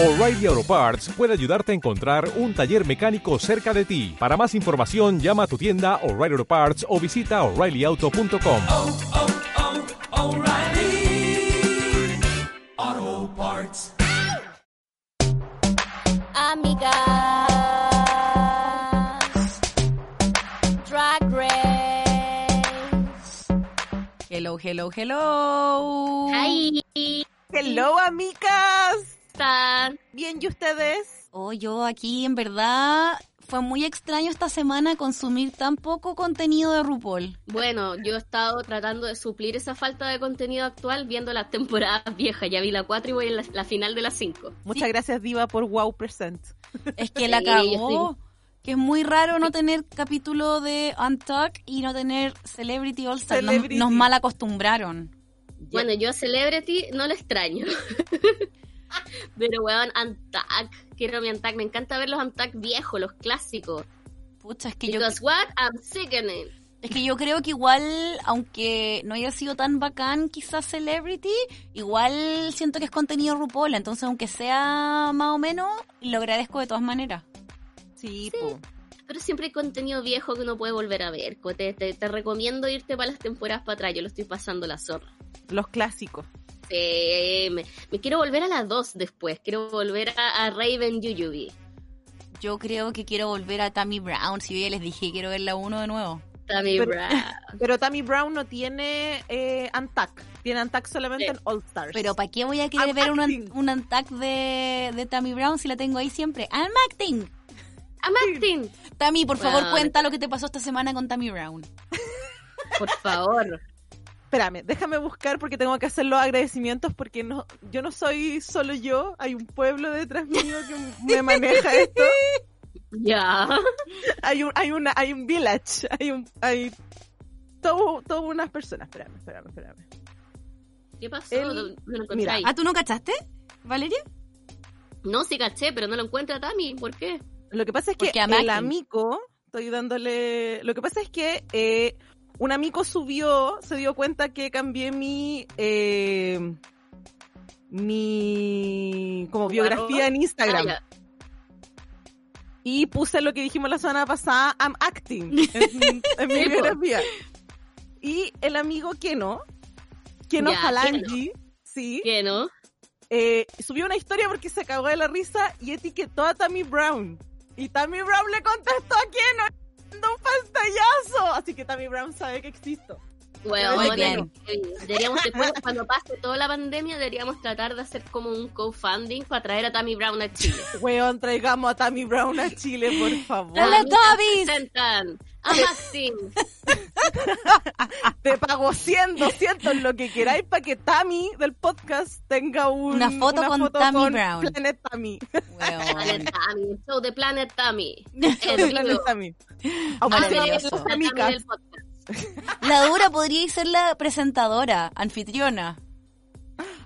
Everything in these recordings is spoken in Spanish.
O'Reilly Auto Parts puede ayudarte a encontrar un taller mecánico cerca de ti. Para más información, llama a tu tienda O'Reilly Auto Parts o visita oreillyauto.com. oh, oh, O'Reilly Auto Parts. Amigas. Drag Race. Hello, hello, hello. Hi. Hello, amigas. ¿Están? Bien, ¿y ustedes? Oh, yo aquí en verdad fue muy extraño esta semana consumir tan poco contenido de RuPaul. Bueno, yo he estado tratando de suplir esa falta de contenido actual viendo las temporadas viejas. Ya vi la 4 y voy en la, la final de las 5. Muchas gracias, Diva, por Wow Present. Es que la Sí, yo Que es muy raro no tener capítulo de Untuck y no tener Celebrity All Star. Nos, nos mal acostumbraron. Bueno, yo a Celebrity no lo extraño. Pero, weón, Antac. Quiero mi Antac. Me encanta ver los Antac viejos, los clásicos. Pucha, es que yo Because what? I'm sickening. Es que yo creo que igual, aunque no haya sido tan bacán quizás Celebrity, igual siento que es contenido RuPaul, entonces aunque sea más o menos, lo agradezco de todas maneras. Sí, po. Pero siempre hay contenido viejo que uno puede volver a ver. Te, te recomiendo irte para las temporadas para atrás. Yo lo estoy pasando la zorra. Los clásicos. Sí, me, me quiero volver a las dos después. Quiero volver a, a Raven Yuyubi. Yo creo que quiero volver a Tammy Brown, si yo ya les dije quiero ver la uno de nuevo. Tammy Pero- Brown. Pero Tammy Brown no tiene eh, Antac. Tiene Antac solamente Sí. en All Stars. Pero ¿para qué voy a querer I'm ver un, acting. un attack de, de Tammy Brown si la tengo ahí siempre? I'm acting. I'm acting. Tammy, por favor, Bueno. cuenta lo que te pasó esta semana con Tammy Brown. Por favor. Espérame, déjame buscar porque tengo que hacer los agradecimientos porque no, yo no soy solo yo. Hay un pueblo detrás mío que me maneja esto. Ya. Hay un, hay una, hay un village. Hay un, hay todo, todo unas personas. Espérame, espérame, espérame. ¿Qué pasó? El- No, no lo encontré Mira, ahí. ¿Ah, tú no cachaste, Valeria? No, sí caché, pero no lo encuentro a Tammy. ¿Por qué? Lo que pasa es que Porque I'm el amigo, estoy dándole. Lo que pasa es que eh, un amigo subió, se dio cuenta que cambié mi. eh, mi. como biografía en Instagram. Ah, y puse lo que dijimos la semana pasada, I'm acting, en, en mi Sí, biografía. Y el amigo Keno, Keno Ya, Falangi, sí, ¿Qué no? eh, subió una historia porque se cagó de la risa y etiquetó a Tammy Brown. Y Tammy Brown le contestó a Keno un pantallazo. Así que Tammy Brown sabe que existo. Bueno, bien. deberíamos después, cuando pase toda la pandemia, deberíamos tratar de hacer como un co-funding para traer a Tammy Brown a Chile. Weón, traigamos a Tammy Brown a Chile, por favor. ¡Dale, Amigas, Tabis! presentan a Maxim. Te pago 100, 200, lo que queráis para que Tammy del podcast tenga un- Una foto con Tammy Brown. Planet Tammy. Weón. Planet Tammy, el show de Planet Tammy. Show de El Planet. Tammy. Amigas. del podcast. La dura podría ser la presentadora, anfitriona.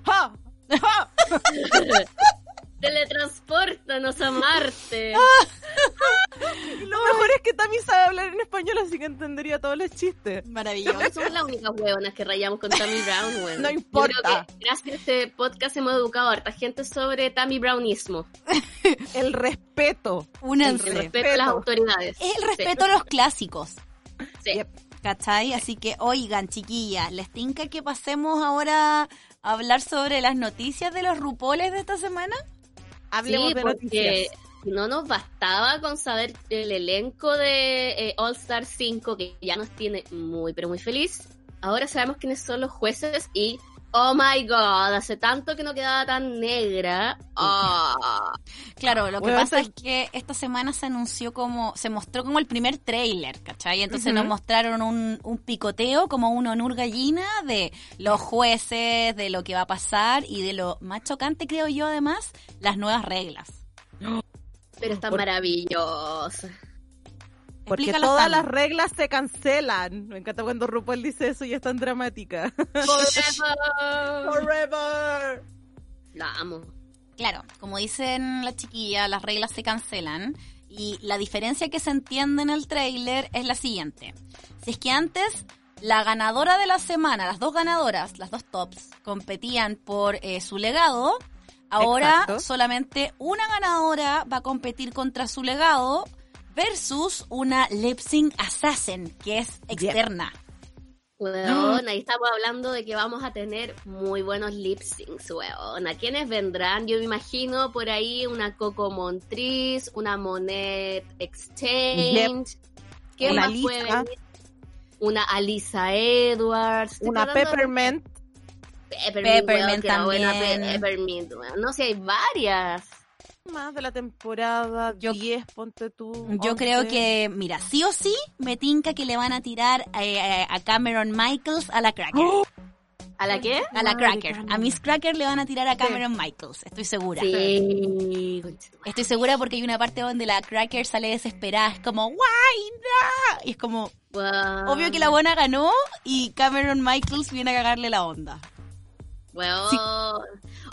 ¡Ja! ¡Ja! Teletransportanos a Marte. Lo mejor es que Tammy sabe hablar en español, así que entendería todos los chistes. Maravilloso. Somos las únicas huevonas que rayamos con Tammy Brown, weón. No Yo importa. creo que gracias a este podcast hemos educado a harta gente sobre Tammy Brownismo. El respeto. El Únanse. respeto a las autoridades. Es el respeto a los clásicos. Sí. Yep. ¿Cachai? Así que, oigan, chiquillas, ¿les tinca que pasemos ahora a hablar sobre las noticias de los rupoles de esta semana? Hablemos Sí, de porque noticias. no nos bastaba con saber el elenco de eh, All Star 5, que ya nos tiene muy, pero muy feliz. Ahora sabemos quiénes son los jueces y, oh my god, hace tanto que no quedaba tan negra. Ah. Claro, lo que Bueno, pasa es que esta semana se anunció como, se mostró como el primer trailer, ¿cachai? Entonces nos mostraron un, un picoteo, como un honor gallina de los jueces, de lo que va a pasar y de lo más chocante, creo yo, además, las nuevas reglas. Pero está maravilloso. Porque Explícalo, todas las reglas se cancelan. Me encanta cuando RuPaul dice eso y es tan dramática. Forever. Forever. La amo. Claro, como dicen las chiquillas, las reglas se cancelan. Y la diferencia que se entiende en el tráiler es la siguiente. Si es que antes la ganadora de la semana, las dos ganadoras, las dos tops, competían por eh, su legado, Ahora Exacto. solamente una ganadora va a competir contra su legado versus una lip sync assassin, que es externa. Weón, ahí estamos hablando de que vamos a tener muy buenos lip syncs, weón. ¿A quiénes vendrán? Yo me imagino por ahí una Coco Montriz, una Monet Exchange. ¿Quién Una más puede venir? Una Alisa Edwards. Estoy Una tratando de- Peppermint. Peppermint, Peppermint weón, buena también. Peppermint, weón. No sé, hay varias. Más de la temporada Yo- 10, ponte tú. Yo 11. creo que, mira, sí o sí, me tinca que le van a tirar eh, a Cameron Michaels a la Cracker. ¿A la qué? A la Cracker. A Miss Cracker le van a tirar a Cameron Michaels, estoy segura. Sí. Estoy segura porque hay una parte donde la Cracker sale desesperada, es como, ¡Why no! Y es como, Weón. obvio que la buena ganó y Cameron Michaels viene a cagarle la onda. Weón. Sí.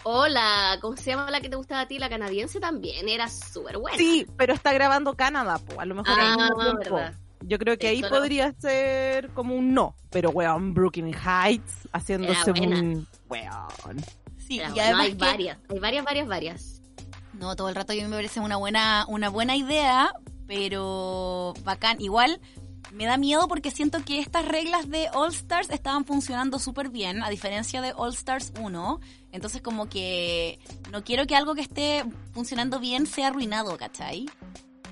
Hola, ¿cómo se llama la que te gustaba a ti? La canadiense también era súper buena. Sí, pero está grabando Canadá, po. A lo mejor Ah, mismo tiempo. verdad. Yo creo que ahí podría ser como un no. Pero, weón, Brooklyn Heights haciéndose un. Weón. Sí, y además hay que- varias, hay varias, varias, varias. No, todo el rato a mí me parece una buena, una buena idea, pero bacán. Igual me da miedo porque siento que estas reglas de All Stars estaban funcionando súper bien, a diferencia de All Stars 1. Entonces como que no quiero que algo que esté funcionando bien sea arruinado, ¿cachai?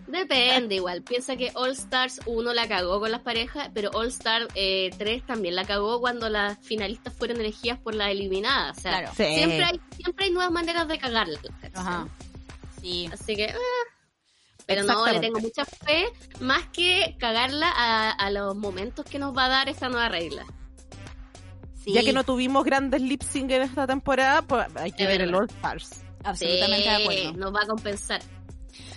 Depende igual. Piensa que All Stars 1 la cagó con las parejas, pero All Star eh, 3 también la cagó cuando las finalistas fueron elegidas por la eliminada. O sea, Claro. Sí. siempre, hay, siempre hay nuevas maneras de cagarla. Ajá. Sí. Así que... ah. Pero no, le tengo mucha fe, más que cagarla a, a los momentos que nos va a dar esta nueva regla. sí, Ya que no tuvimos grandes lip sync en esta temporada, pues hay que Es ver el. All Stars. absolutamente de acuerdo. Nos va a compensar.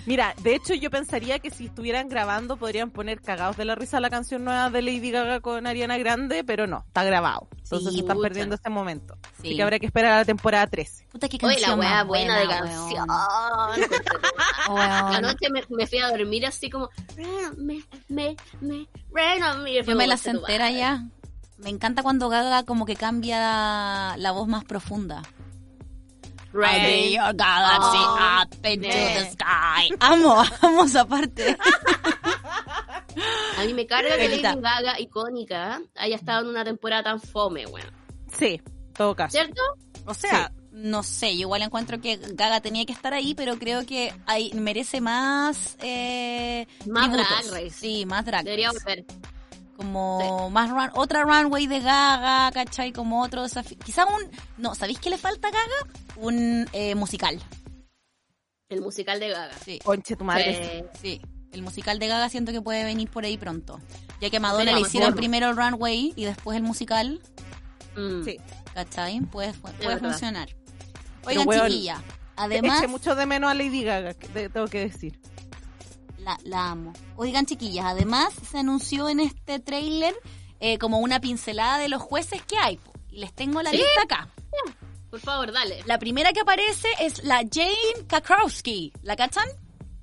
Mira, de hecho yo pensaría que si estuvieran grabando podrían poner cagados de la risa la canción nueva de Lady Gaga con Ariana Grande, pero no, está grabado. Entonces Sí, están pucha. perdiendo ese momento. Sí. Así que habrá que esperar a la temporada 13. Puta, qué Oye, canción la wea más buena de canción. Weón. Anoche me, me fui a dormir así como, me, me, me, on me. Yo me la sé entera ya. Me encanta cuando Gaga como que cambia la voz más profunda. Rain. your galaxy Oh, up into yeah. the sky. Amo, amo esa parte. A mí me carga que. Lady Gaga, icónica, haya estado en una temporada tan fome, weón. Sí, en todo caso. ¿Cierto? O sea, no sé, yo igual encuentro que Gaga tenía que estar ahí, pero creo que hay, merece más eh, Más tributos. Drag Race. Sí, más drag Debería race. volver. Como más run, otra runway de Gaga, ¿cachai? Como otro desafío. Quizá un... No, ¿sabéis qué le falta a Gaga? Un eh, musical. El musical de Gaga. Sí. Conche tu madre. Sí, el musical de Gaga siento que puede venir por ahí pronto. Ya que a Madonna le hicieron primero el runway y después el musical, mm. Sí. ¿cachai? Puede, funcionar. Oigan, chiquilla, además Eché mucho de menos a Lady Gaga, tengo que decir. La, la amo. Oigan, chiquillas, además se anunció en este tráiler eh, como una pincelada de los jueces que hay. Y les tengo la ¿Sí? lista acá. Por favor, dale. La primera que aparece es la Jane Kakrowski. ¿La cachan?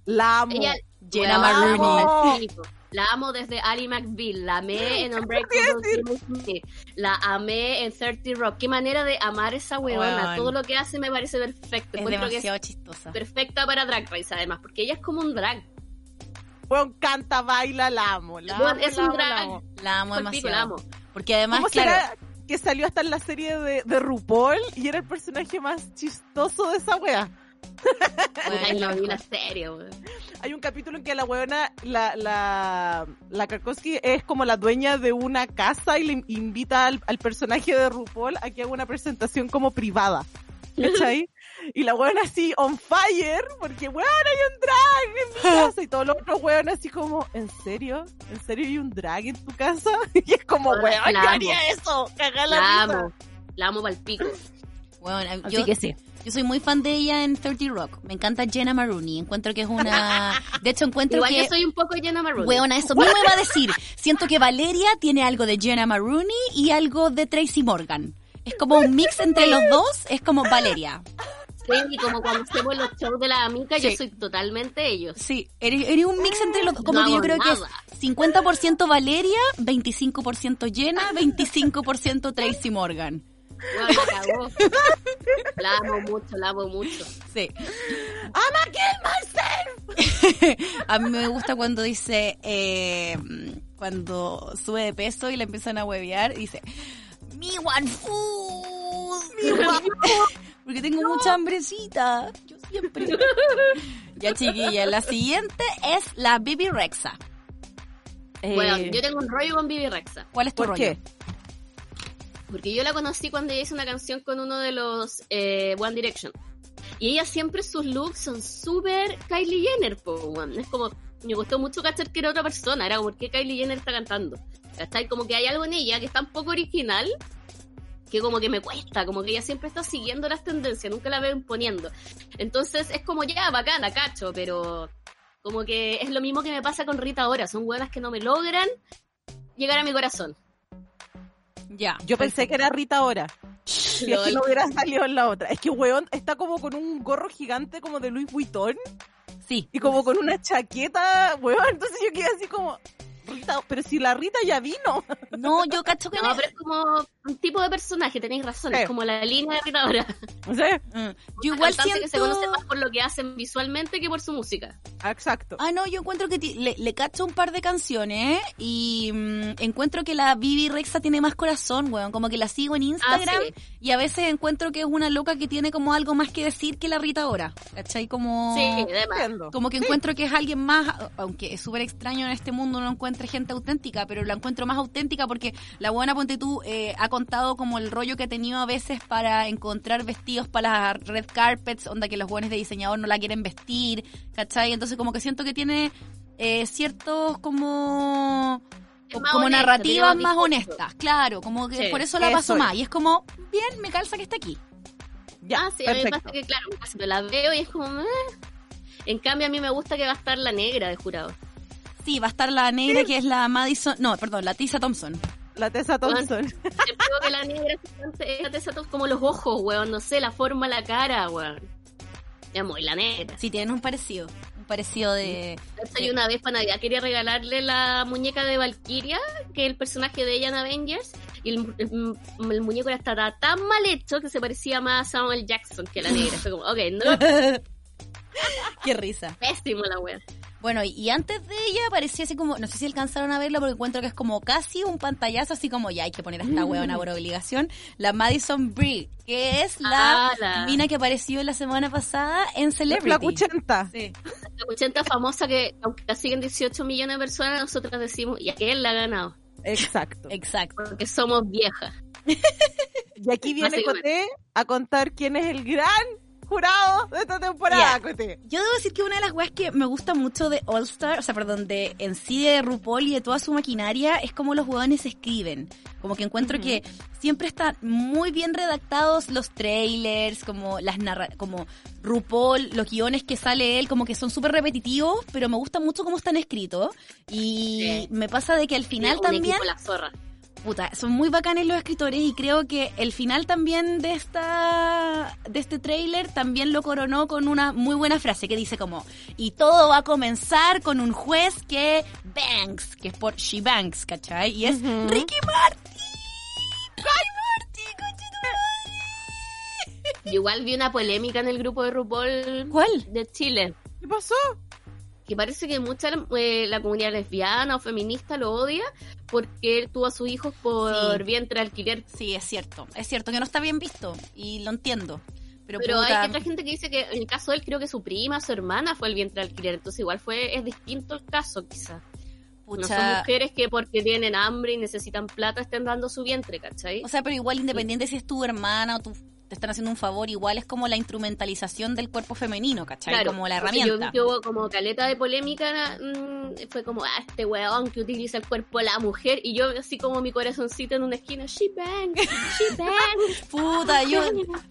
La amo. Ella, Jenna Maroney. La amo desde Ali McBeal, la amé en Unbreakable Kimmy Schmidt, la amé en 30 Rock. Qué manera de amar esa weona. Weón. Todo lo que hace me parece perfecto. Es Encuentro que demasiado chistosa. es perfecta para Drag Race, además, porque ella es como un drag. Weón, canta, baila, la amo. La Weón, amo, es la un amo, la amo. La amo pico, la demasiado. amo. Porque además, ¿Cómo claro, será que salió hasta en la serie de, de RuPaul y era el personaje más chistoso de esa wea? bueno, no vi la serie, weón. Hay un capítulo en que la weona, la, la, la Krakowski es como la dueña de una casa y le invita al, al personaje de RuPaul a que haga una presentación como privada. ¿Cachai? Y la weona así on fire, porque weón hay un drag en mi casa y todos los otros weón así como, ¿en serio? ¿En serio hay un drag en tu casa? Y es como, La weón, yo amo. haría eso, cagar la, La risa. amo. La amo pa'l pico. Bueno, Así yo, que sí. yo soy muy fan de ella en 30 Rock. Me encanta Jenna Maroney. Encuentro que es una... De hecho, encuentro Igual que... yo soy un poco Jenna Maroney. Weona, eso mismo iba a decir. Siento que Valeria tiene algo de Jenna Maroney y algo de Tracy Morgan. Es como un mix entre los dos, es como Valeria. Y como cuando hacemos los shows de la amiga, yo soy totalmente ellos. Sí, eres, eres un mix entre los dos. Como No que yo creo que es nada. 50% Valeria, 25% Jenna, 25% Tracy Morgan. Weón, la cagó. La amo mucho, la amo mucho. Sí. ¡Ama kill myself! A mí me gusta cuando dice, eh, cuando sube de peso y le empiezan a huevear, dice, mi one food. Porque tengo mucha hambrecita. Yo siempre. ya, chiquilla, la siguiente es la Bibi Rexa. Eh, Bueno, yo tengo un rollo con Bibi Rexa. ¿Cuál es tu ¿Por rollo? qué? Porque yo la conocí cuando ella hizo una canción con uno de los eh, One Direction. Y ella siempre sus looks son súper Kylie Jenner, po. Es como, me gustó mucho cachar que era otra persona. Era como, ¿por qué Kylie Jenner está cantando? ¿Cachai? Como que hay algo en ella que está un poco original, que como que me cuesta, como que ella siempre está siguiendo las tendencias, nunca la veo imponiendo. Entonces es como, ya, bacana, cacho, pero como que es lo mismo que me pasa con Rita ahora. Son huevas que no me logran llegar a mi corazón. Ya. Yo pensé que era Rita ahora. Si es que no hubiera salido en la otra. Es que, weón, está como con un gorro gigante como de Louis Vuitton Sí. y como con una chaqueta, weón. Entonces yo quedé así como, Rita, pero si la Rita ya vino. No, yo cacho que No, me- pero es como un tipo de personaje, tenéis razón, Sí. es como la línea de Rita ahora. No sé. Mm. Yo igual Cantante que se siento... conoce más por lo que hacen visualmente que por su música. Exacto. Ah, no, yo encuentro que le, le cacho un par de canciones y mm, encuentro que la Bibi Rexa tiene más corazón, weón. Como que la sigo en Instagram Ah, y a veces encuentro que es una loca que tiene como algo más que decir que la Rita ahora. ¿Cachai? Como... Sí, además. Como que encuentro que es alguien más, aunque es súper extraño en este mundo no encuentre gente auténtica, pero la encuentro más auténtica porque la buena Ponte tú eh, ha contado como el rollo que ha tenido a veces para encontrar vestidos para las red carpets, onda que los buenos de diseñador no la quieren vestir, ¿cachai? Entonces como que siento que tiene eh, ciertos como como honesta, narrativas más discurso. honestas, claro, como que Sí, por eso la paso es. más y es como, bien, me calza que está aquí. Ya, ah, sí, a mí me perfecto. pasa que, claro, me pasa, pero la veo y es como... eh. En cambio, a mí me gusta que va a estar la negra de jurado. Sí, va a estar la negra que es la Madison, no, perdón, la Tisa Thompson. La Tessa Thompson. Yo creo que la negra es la tesa como los ojos, weón, no sé, la forma, la cara, weón. Es muy la negra. Sí, tienen un parecido. Un parecido de. De yo una vez para Navidad quería regalarle la muñeca de Valkyria, que es el personaje de ella en Avengers, y el, el- el muñeco era estaba tan mal hecho que se parecía más a Samuel Jackson que la negra. Fue como, ok, no, Qué risa. pésimo la wea. Bueno, y, antes de ella parecía así como. No sé si alcanzaron a verlo porque encuentro que es como casi un pantallazo, así como ya hay que poner a esta huevona por obligación. La Madison Brie, que es la, Ah, la- mina que apareció la semana pasada en La Celebrity. flacuchenta. Sí. La 80 famosa que, aunque la siguen 18 millones de personas, nosotros decimos, y aquel la ha ganado, Exacto. Exacto. porque somos viejas. Y aquí viene. Coté a contar quién es el gran jurado de esta temporada. Coté. Yo debo decir que una de las weas que me gusta mucho de All Star, o sea, perdón, de en sí de RuPaul y de toda su maquinaria, es como los hueones escriben. Como que encuentro que siempre están muy bien redactados los trailers, como las narra como RuPaul, los guiones que sale él, como que son súper repetitivos, pero me gusta mucho cómo están escritos. Y Sí. me pasa de que al final Un también equipo la zorra. Puta, son muy bacanes los escritores y creo que el final también de esta de este tráiler también lo coronó con una muy buena frase que dice como y todo va a comenzar con un juez que Banks, que es por She Banks, ¿cachai? Y es. Ricky Martin. Ricky Martin, concha Yo igual vi una polémica en el grupo de RuPaul. ¿Cuál? de Chile. ¿Qué pasó? Que parece que mucha eh, la comunidad lesbiana o feminista lo odia porque él tuvo a sus hijos por Sí. vientre alquiler. Sí, es cierto. Es cierto que no está bien visto y lo entiendo. Pero, Pero puta, hay otra gente que dice que en el caso de él creo que su prima, su hermana fue el vientre alquiler, entonces igual fue es distinto el caso quizás. No son mujeres que porque tienen hambre y necesitan plata estén dando su vientre, ¿cachai? O sea, pero igual independiente si es tu hermana o tu, te están haciendo un favor, igual es como la instrumentalización del cuerpo femenino, ¿cachai? como la herramienta. Yo hubo como caleta de polémica, mm, fue como, ah, este weón que utiliza el cuerpo de la mujer, y yo así como mi corazoncito en una esquina, she bang, she bang. Puta, yo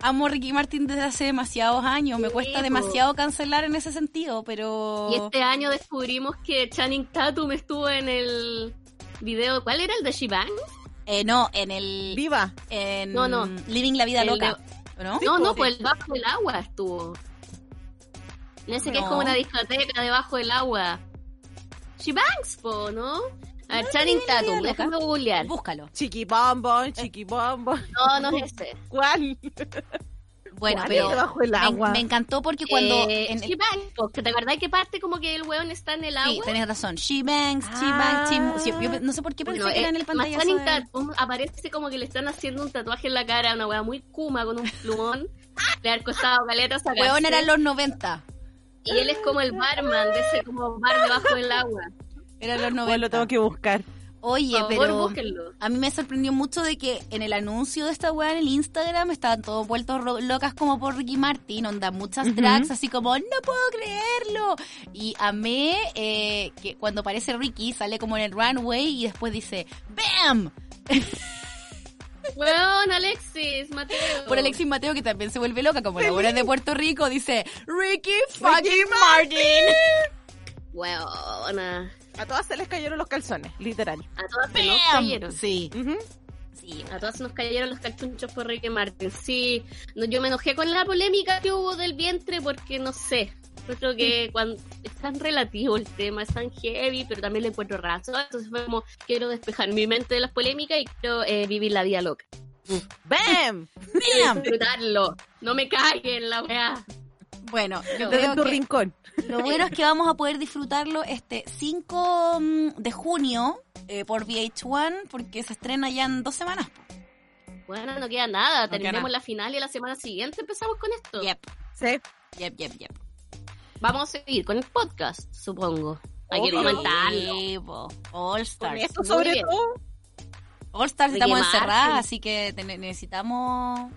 amo a Ricky Martin desde hace demasiados años. Me cuesta demasiado cancelar en ese sentido, pero. Y este año descubrimos que Channing Tatum estuvo en el video, ¿cuál era el de she bang? Eh, no, en el. Viva. En No, no. Living la Vida El Loca. ¿No? No, no, Sí. pues el bajo del agua estuvo. En ese que es No. como una discoteca debajo del agua. She bangs, po, ¿no? A ver, No, Channing no, no, no, Tatum, déjame googlear. Búscalo. Chiqui bombón, chiqui bombón. No, no es ese. ¿Cuál? Bueno, ¿Cuál pero me, encantó porque cuando... Eh, en She Bangs, porque ¿Te acordás que parte como que el weón está en el Sí, agua? tenés razón. She bangs, she Ah. bangs, she mo- sí, yo no sé por qué pensé Bueno, que era eh, en el más pantallazo de- aparece como que le están haciendo un tatuaje en la cara a una weá muy kuma con un plumón. Le ha costado caleta sacarse. Weón eran los 90. Y él es como el barman de ese como bar debajo del agua. Eran los 90. Bueno, lo tengo que buscar. Oye, Por favor, pero búsquenlo. a mí me sorprendió mucho de que en el anuncio de esta weá en el Instagram estaban todos vueltos locas como por Ricky Martin, onda muchas drags así como, no puedo creerlo. Y amé eh, que cuando aparece Ricky sale como en el runway y después dice, ¡BAM! Weón, Alexis, Mateo. Por Alexis Mateo que también se vuelve loca, como la buena de Puerto Rico, dice, Ricky fucking Martin. Weona. A todas se les cayeron los calzones, literal. A todas se nos cayeron. Sí, sí. A todas se nos cayeron los calchunchos por Ricky Martin. Sí, no, yo me enojé con la polémica que hubo del vientre porque no sé. Yo creo que cuando es tan relativo el tema, es tan heavy, pero también le encuentro razón. Entonces fue como, quiero despejar mi mente de las polémicas y quiero eh, vivir la vida loca. ¡Bam! ¡Bam! Disfrutarlo. No me caguen la weá. Bueno, yo Desde creo tu que rincón. lo bueno es que vamos a poder disfrutarlo este 5 mm, de junio eh, por VH1 porque se estrena ya en dos semanas. Bueno, no queda nada. No queda nada. la final y la semana siguiente empezamos con esto. Yep, Sí. yep, yep, yep. Vamos a seguir con el podcast, supongo. Hay que comentarlo. All Con Stars. esto sobre todo. All Stars estamos encerradas, así que necesitamos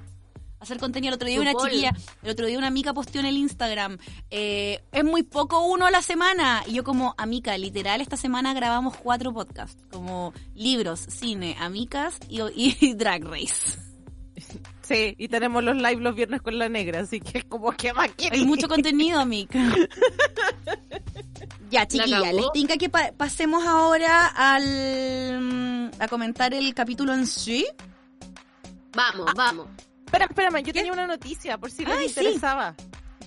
hacer contenido. El otro día una chiquilla, el otro día una amiga posteó en el Instagram, eh, es muy poco uno a la semana. Y yo como, amiga, literal, esta semana grabamos cuatro podcasts, como libros, cine, amicas y, y Drag Race. Sí, y tenemos los live los viernes con la negra, así que es como que más que Hay mucho contenido, amiga. ya, chiquilla, les tinca que pa- pasemos ahora al mm, a comentar el capítulo en sí. Vamos, vamos. Espera, espérame, yo tenía una noticia por si les Ay, sí. interesaba.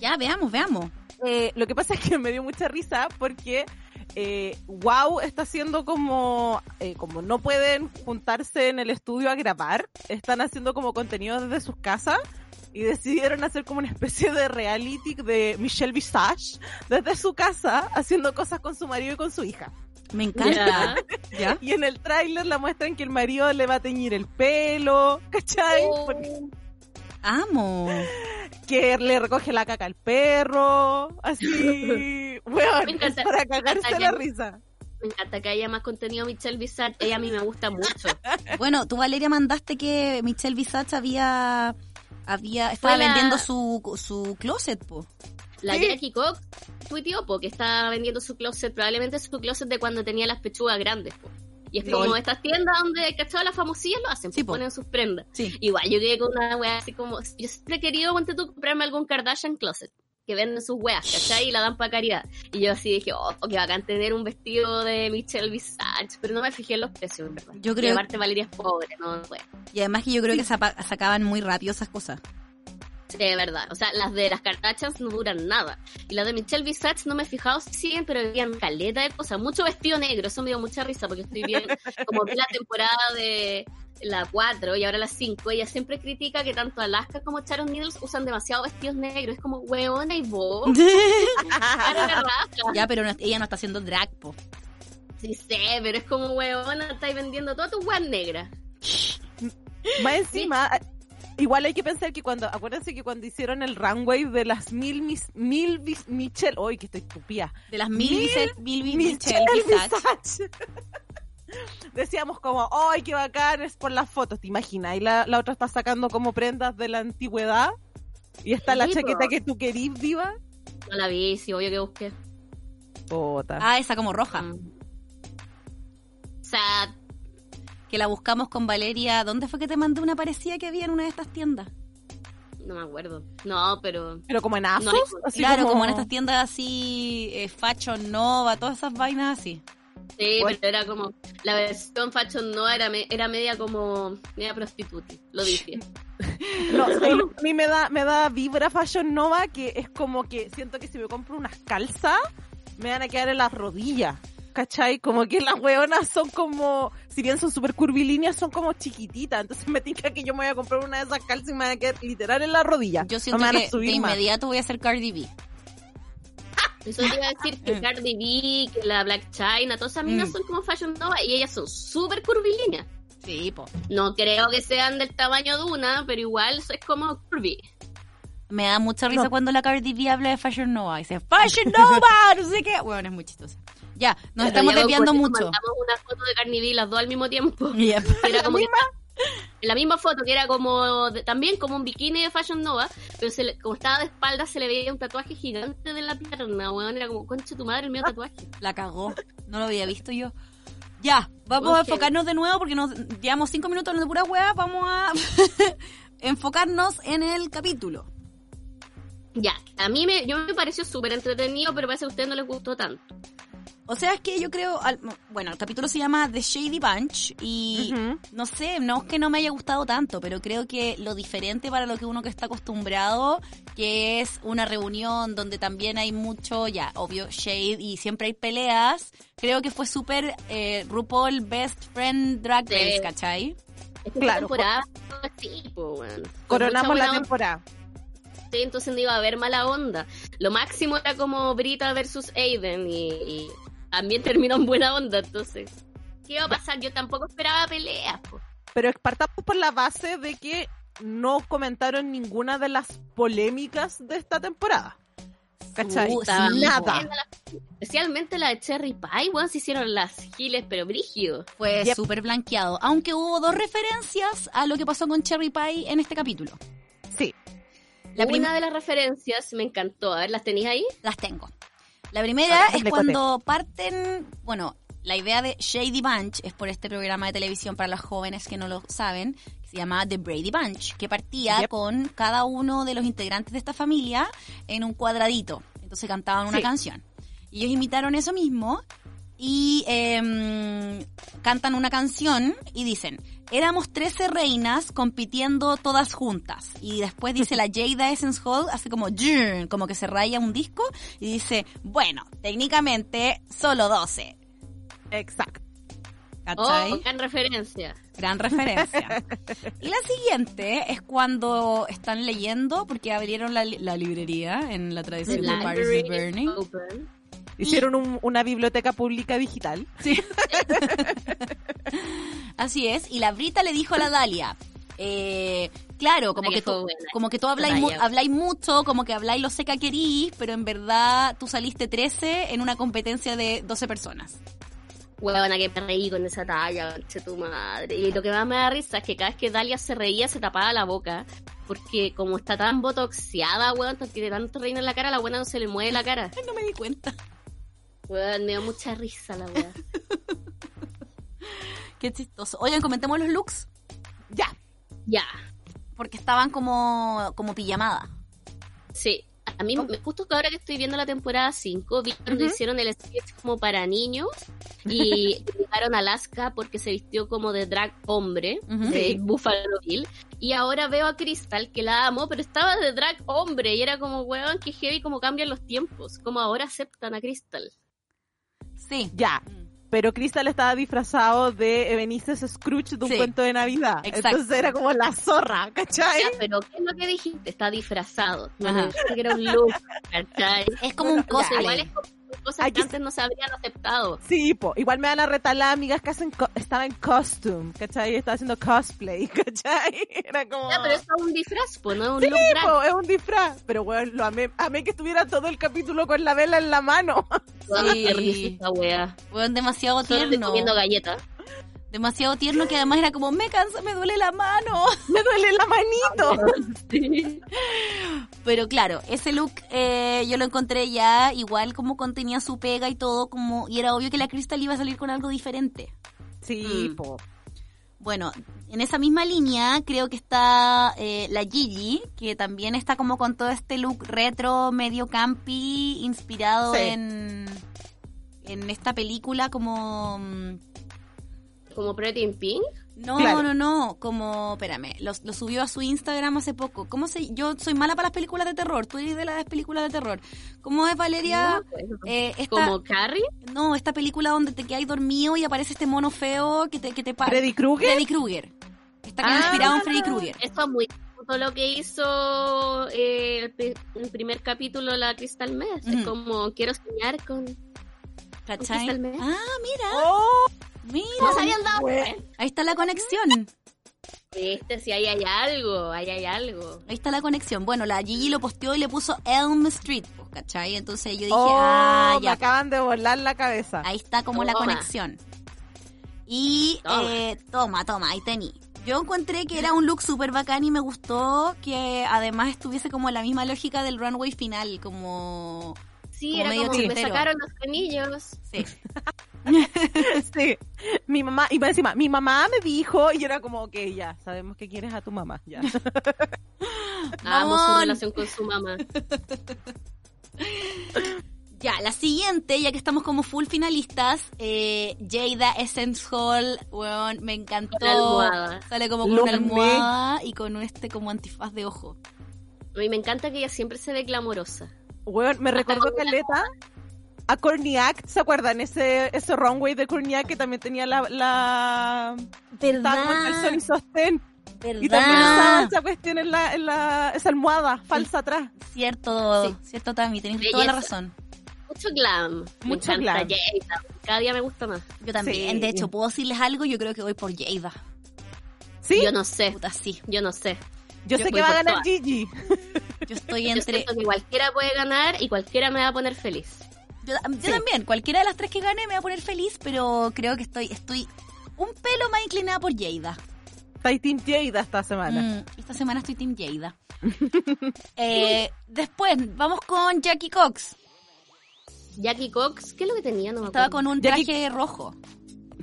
Ya, veamos, veamos. Eh, lo que pasa es que me dio mucha risa porque eh, Wow está haciendo como, eh, como no pueden juntarse en el estudio a grabar, están haciendo como contenido desde sus casas y decidieron hacer como una especie de reality de Michelle Visage desde su casa haciendo cosas con su marido y con su hija. Me encanta. ¿Ya? Y en el tráiler la muestran que el marido le va a teñir el pelo, ¿cachai? Oh. Porque- Amo. que le recoge la caca al perro, así, weón, Me encanta. para cagarse Me la risa. Me encanta que haya más contenido Michelle Bizarre. Ella a mí me gusta mucho. Bueno, tú Valeria mandaste que Michelle Visage había había estaba la- vendiendo su su closet, po. La Sí. Jackie Cox tuiteó po, que está vendiendo su closet, probablemente su closet de cuando tenía las pechugas grandes. po. Y es como estas tiendas donde, ¿cachai? Las famosillas lo hacen, Sí, pues, po. ponen sus prendas. Sí. Igual, yo quedé con una wea así como, yo siempre he querido, ponte tú, comprarme algún Kardashian closet. Que venden sus weas, ¿cachai? Y la dan para caridad. Y yo así dije, oh, qué bacán tener un vestido de Michelle Visage. Pero no me fijé en los precios, ¿verdad? Yo Y creo- aparte Valeria es pobre, no, puede. Y además que yo creo que sacaban muy rápido esas cosas. Sí, de verdad. O sea, las de las Kardashians no duran nada. Y las de Michelle Visage no me he fijado si siguen, pero habían caleta de cosas. Mucho vestido negro. Eso me dio mucha risa porque estoy bien. Como vi la temporada de la 4 y ahora la 5, ella siempre critica que tanto Alaska como Sharon Needles usan demasiado vestidos negros. Es como, weona y vos. Ya, pero no- ella no está haciendo drag, po. Sí sé, pero es como, weona, estáis vendiendo todas tus weas negras. Más encima, igual hay que pensar que cuando, acuérdense que cuando hicieron el runway de las mil, mis, mil bis- Michelle, hoy que estoy tupía, De las mil, Mil Michelle, mil, mil Michelle Michelle Visage. Decíamos como, ¡ay, qué bacán! Es por las fotos, ¿te imaginas? Y la, la otra está sacando como prendas de la antigüedad. Y está la Sí, chaqueta que tú querís, viva. No la vi, sí, obvio que busqué. Puta. Ah, esa como roja. Mm. O sea, Que la buscamos con Valeria. ¿Dónde fue que te mandé una parecida que había en una de estas tiendas? no me acuerdo. No, pero... Pero como en ASOS, No así claro, como... en estas tiendas así, eh, Fashion Nova, todas esas vainas así. Sí, Bueno. pero era como, la versión fashion no era, me- era media como, media prostituta, lo dije. No, a mí me da, me da vibra Fashion Nova que es como que siento que si me compro unas calzas me van a quedar en las rodillas. ¿Cachai? Como que las weonas son como, si bien son súper curvilíneas, son como chiquititas. Entonces me tinca que yo me voy a comprar una de esas calzas y me voy a quedar literal en la rodilla. Yo no siento me van a que de más. inmediato voy a hacer Cardi B. Eso te iba a decir que Cardi B, que la Black China, todas esas minas Mm. son como Fashion Nova y ellas son súper curvilíneas. Sí, po. No creo que sean del tamaño de una, pero igual eso es como curvy. Me da mucha risa No. cuando la Cardi B habla de Fashion Nova. Dice, Fashion Nova, no sé qué. Bueno, es muy chistosa. Ya, nos Pero estamos desviando mucho. Mandamos una foto de Cardi B las dos al mismo tiempo. Yep. Era como que- en la misma foto, que era como de- también como un bikini de Fashion Nova, pero se le- como estaba de espalda se le veía un tatuaje gigante de la pierna, weón. Era como, concha tu madre, el mío tatuaje. La cagó. No lo había visto yo. Ya, vamos a enfocarnos de nuevo porque nos llevamos cinco minutos hablando de pura hueá. Vamos a enfocarnos en el capítulo. Ya, a mí me, yo me pareció súper entretenido, pero parece que a ustedes no les gustó tanto. O sea, es que yo creo, al- bueno, el capítulo se llama The Shady Bunch y no sé, no es que no me haya gustado tanto, pero creo que lo diferente para lo que uno que está acostumbrado, que es una reunión donde también hay mucho, ya, obvio, shade y siempre hay peleas, creo que fue súper eh, RuPaul Best Friend Drag Sí. Race, ¿cachai? Es que Claro, temporada. Con Coronamos la temporada. Entonces no iba a haber mala onda. Lo máximo era como Brita versus Aiden y, y también terminó en buena onda, entonces. ¿Qué iba a pasar? Yo tampoco esperaba peleas, po. Pero partamos por la base de que no comentaron ninguna de las polémicas de esta temporada. ¿Cachai? Uh, nada. la- especialmente la de Cherry Pie, weón, se hicieron las giles, pero brígido. Fue Yep. súper blanqueado, aunque hubo dos referencias a lo que pasó con Cherry Pie en este capítulo. Sí. La Una de las referencias me encantó. A ver, ¿las tenéis ahí? Las tengo. La primera es cuando parten, bueno, la idea de Shady Bunch es por este programa de televisión para los jóvenes que no lo saben, que se llama The Brady Bunch, que partía Yep. con cada uno de los integrantes de esta familia en un cuadradito. Entonces cantaban una Sí. canción. Y ellos imitaron eso mismo y em, cantan una canción y dicen, éramos 13 reinas compitiendo todas juntas. Y después dice la Jada Essence Hall, hace como, como que se raya un disco y dice, bueno, técnicamente solo 12. Exacto. ¿Cachai? Oh, gran referencia. Gran referencia. Y la siguiente es cuando están leyendo, porque abrieron la, li- la librería en la The tradición de Paris is library is Burning. open. Hicieron un- una biblioteca pública digital. Sí. Así es. Y la Brita le dijo a la Dalia, eh, claro, como que, tú, como que tú habláis, mu- habláis mucho, como que habláis lo seca que querís, pero en verdad tú saliste 13 en una competencia de 12 personas. Huevona que me reí con esa talla, conche tu madre. Y lo que más me da risa es que cada vez que Dalia se reía se tapaba la boca. Porque como está tan botoxeada, weón, tiene tanto reina en la cara, la buena no se le mueve la cara. Ay, no me di cuenta. Weón, me dio mucha risa la weá. Qué chistoso. Oigan, comentemos los looks, Ya. ya, porque estaban como, como pijamada. sí. A mí, me- justo que ahora que estoy viendo la temporada 5, vi cuando hicieron el sketch como para niños y llegaron a Alaska porque se vistió como de drag hombre, de Sí. Buffalo Bill. Y ahora veo a Crystal, que la amo, pero estaba de drag hombre y era como, weón, que heavy como cambian los tiempos. Como ahora aceptan a Crystal. Sí. Ya. Pero Crystal estaba disfrazado de Benices Scrooge de un Sí. cuento de Navidad. Exacto. Entonces era como la zorra, ¿cachai? Ya, pero ¿qué es lo que dijiste? Está disfrazado. No Ajá. me dijiste que era un look, ¿cachai? Es como un Entonces, igual cosplay. es como cosas Aquí que sí. antes no se habrían aceptado. Sí, po. Igual me van a retar las amigas que hacen co- estaba en costume, ¿cachai? Estaba haciendo cosplay, ¿cachai? Era como... Ya, pero es un disfraz, pues no es un Sí, look po, es un disfraz. Pero bueno, lo amé, amé que estuviera todo el capítulo con la vela en la mano. Weón, Sí. qué risa esta wea. Fueron demasiado Solo tierno. comiendo galletas. Demasiado tierno que además era como, me cansa, me duele la mano. Me duele la manito. Sí. Pero claro, ese look eh, yo lo encontré ya igual como contenía su pega y todo, como y era obvio que la Crystal iba a salir con algo diferente. Sí, Mm. po. Bueno, en esa misma línea creo que está eh, la Gigi, que también está como con todo este look retro, medio campy, inspirado Sí. en, en esta película como... mm, Como Pretty in Pink. No, Claro. no, no, como, espérame, lo, lo subió a su Instagram hace poco. ¿Cómo se, yo soy mala para las películas de terror, tú eres de las películas de terror. ¿Cómo es Valeria? No, pues, Eh, esta, Como Carrie. no, esta película donde te quedas dormido y aparece este mono feo que te, que te para. ¿Freddy Krueger? Freddy Krueger. Está Ah. inspirado en Freddy Krueger. Eso es muy todo lo que hizo eh, el, el primer capítulo la Crystal Meth. Es Ujú. como quiero soñar con. ¿Cachai? Crystal Meth. Ah, mira, Oh, mira. ¿Cómo se habían dado? Ahí está la conexión. Viste, si ahí hay algo, ahí hay algo. Ahí está la conexión. Bueno, la Gigi lo posteó y le puso Elm Street, pues, ¿cachai? Entonces yo dije, oh, ah, me ya. acaban de volar la cabeza. Ahí está como la conexión. Y Toma. eh, toma, toma, ahí tení. Yo encontré que era un look súper bacán y me gustó que además estuviese como la misma lógica del runway final, como... Sí, Como era medio como me ochentero. sacaron los anillos. Sí. Sí. Mi mamá, y encima, mi mamá me dijo, y yo era como, ok, ya, sabemos que quieres a tu mamá, ya. Amo su relación con su mamá. Ya, la siguiente, ya que estamos como full finalistas, eh, Jada Essence Hall, weón, me encantó. Con almohada. Sale como con Lo una almohada y con este como antifaz de ojo. A mí me encanta que ella siempre se ve glamorosa. Weón, me recordó Caleta a Corniac, ¿se acuerdan? Ese, ese runway de Corniac que también tenía la... la... Estaba con calzón y sostén. Y también usaba ¿Verdad? esa cuestión en la, en la... esa almohada falsa atrás. Cierto, Sí. cierto, Tami, tenés toda la Belleza. razón. Mucho glam. Mucho me glam. Jada. Cada día me gusta más. Yo también, Sí. de hecho, puedo decirles algo, yo creo que voy por Jada. ¿Sí? Yo no sé. Puta, sí. Yo no sé. Yo, yo sé que va a ganar todas. Gigi. Yo estoy Yo entre... siento que cualquiera puede ganar y cualquiera me va a poner feliz. Yo, yo también, cualquiera de las tres que gane me va a poner feliz, pero creo que estoy estoy un pelo más inclinada por Jada. Está Team Jada esta semana. Mm, esta semana estoy Team Jada. Eh, después, vamos con Jackie Cox. Jackie Cox, ¿qué es lo que tenía? No me Estaba con un Jackie- traje rojo.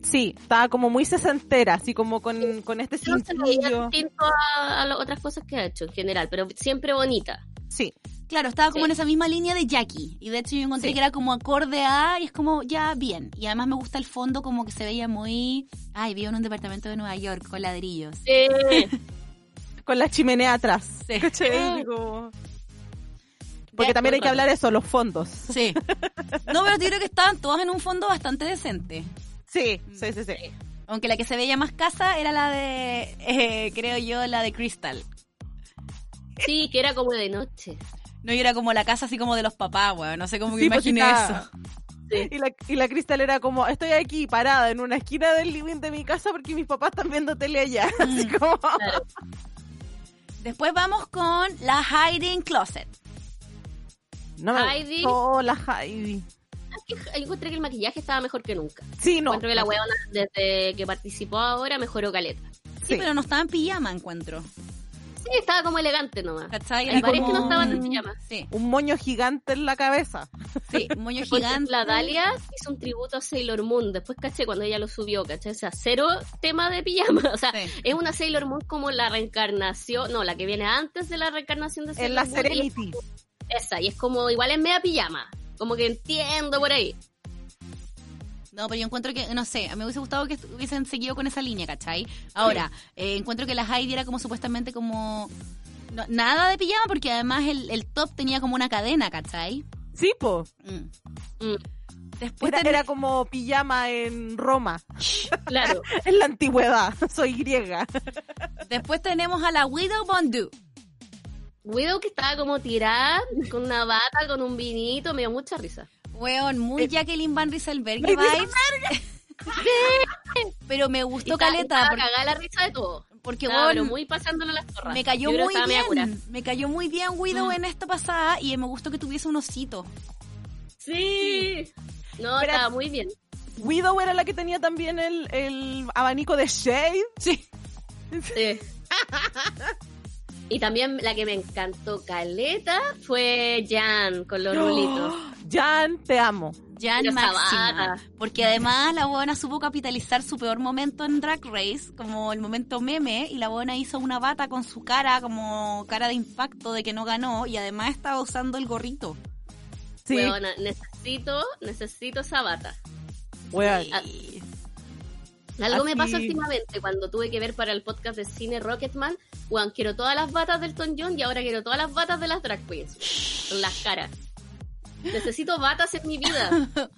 Sí, estaba como muy sesentera, así como con, con este No se veía cintillo. distinto a, a las otras cosas que ha hecho en general, pero siempre bonita. Sí, Claro, estaba como Sí. en esa misma línea de Jackie. Y de hecho yo encontré Sí. que era como acorde a y es como ya bien. Y además me gusta el fondo como que se veía muy... Ay, vivo en un departamento de Nueva York con ladrillos. con la chimenea atrás. Sí. ¿Cachai? Como- Porque también hay que hablar eso, los fondos. Sí. No, pero yo creo que estaban todas en un fondo bastante decente. Sí, sí, sí, sí. Aunque la que se veía más casa era la de, eh, creo yo, la de Crystal. Sí, que era como de noche. No, y era como la casa así como de los papás, weón. No sé cómo que Sí, pues, imaginé eso. Y la, y la Cristal era como, estoy aquí parada en una esquina del living de mi casa porque mis papás están viendo tele allá. Así como... Claro. Después vamos con la Hiding Closet. No me Heidi. gustó la Heidi. Es que encontré que el maquillaje estaba mejor que nunca. Sí, no. Encuentro que la huevona, desde que participó ahora, mejoró caleta. Sí, Sí. pero no estaba en pijama, encuentro. Sí, estaba como elegante nomás. ¿Cachai? Hay Era varias que no como- estaban en pijama. Sí, Un moño gigante en la cabeza. sí, un moño gigante. La Dalia hizo un tributo a Sailor Moon. Después caché cuando ella lo subió, caché. O sea, cero tema de pijama. O sea, Sí. es una Sailor Moon como la reencarnación. No, la que viene antes de la reencarnación de Sailor En la Moon. Serenity. Y esa, y es como igual en media pijama. Como que entiendo por ahí. No, pero yo encuentro que, no sé, me hubiese gustado que hubiesen seguido con esa línea, ¿cachai? Ahora, eh, encuentro que la Heidi era como supuestamente como... no- nada de pijama porque además el, el top tenía como una cadena, ¿cachai? Sí, po. Mm. Mm, Después Era, ten- era como pijama en Roma. claro. En la antigüedad. Soy griega. después tenemos a la Widow Bondu. Widow que estaba como tirada, con una bata, con un vinito, me dio mucha risa. Weón, muy Jacqueline Van Rieselberg vibes. pero me gustó estaba- caleta porque, cagada la risa de todo. porque weón, muy pasándolo las zorras. me cayó muy bien. Me cayó muy bien Widow Mm. en esta pasada y me gustó que tuviese un osito. Sí. No, Pero- estaba muy bien. Widow era la que tenía también el, el abanico de Shade. Sí. Sí. Y también la que me encantó caleta fue Jan con los rulitos. Jan, te amo. Jan Pero máxima. bata. Porque además la buena supo capitalizar su peor momento en Drag Race, como el momento meme, y la buena hizo una bata con su cara como cara de impacto de que no ganó, y además estaba usando el gorrito. Sí. Weona, necesito, necesito esa bata. Ah, Algo me pasó últimamente cuando tuve que ver para el podcast de cine Rocketman. Weón, quiero todas las batas del Elton John y ahora quiero todas las batas de las drag queens. Las caras. Necesito batas en mi vida.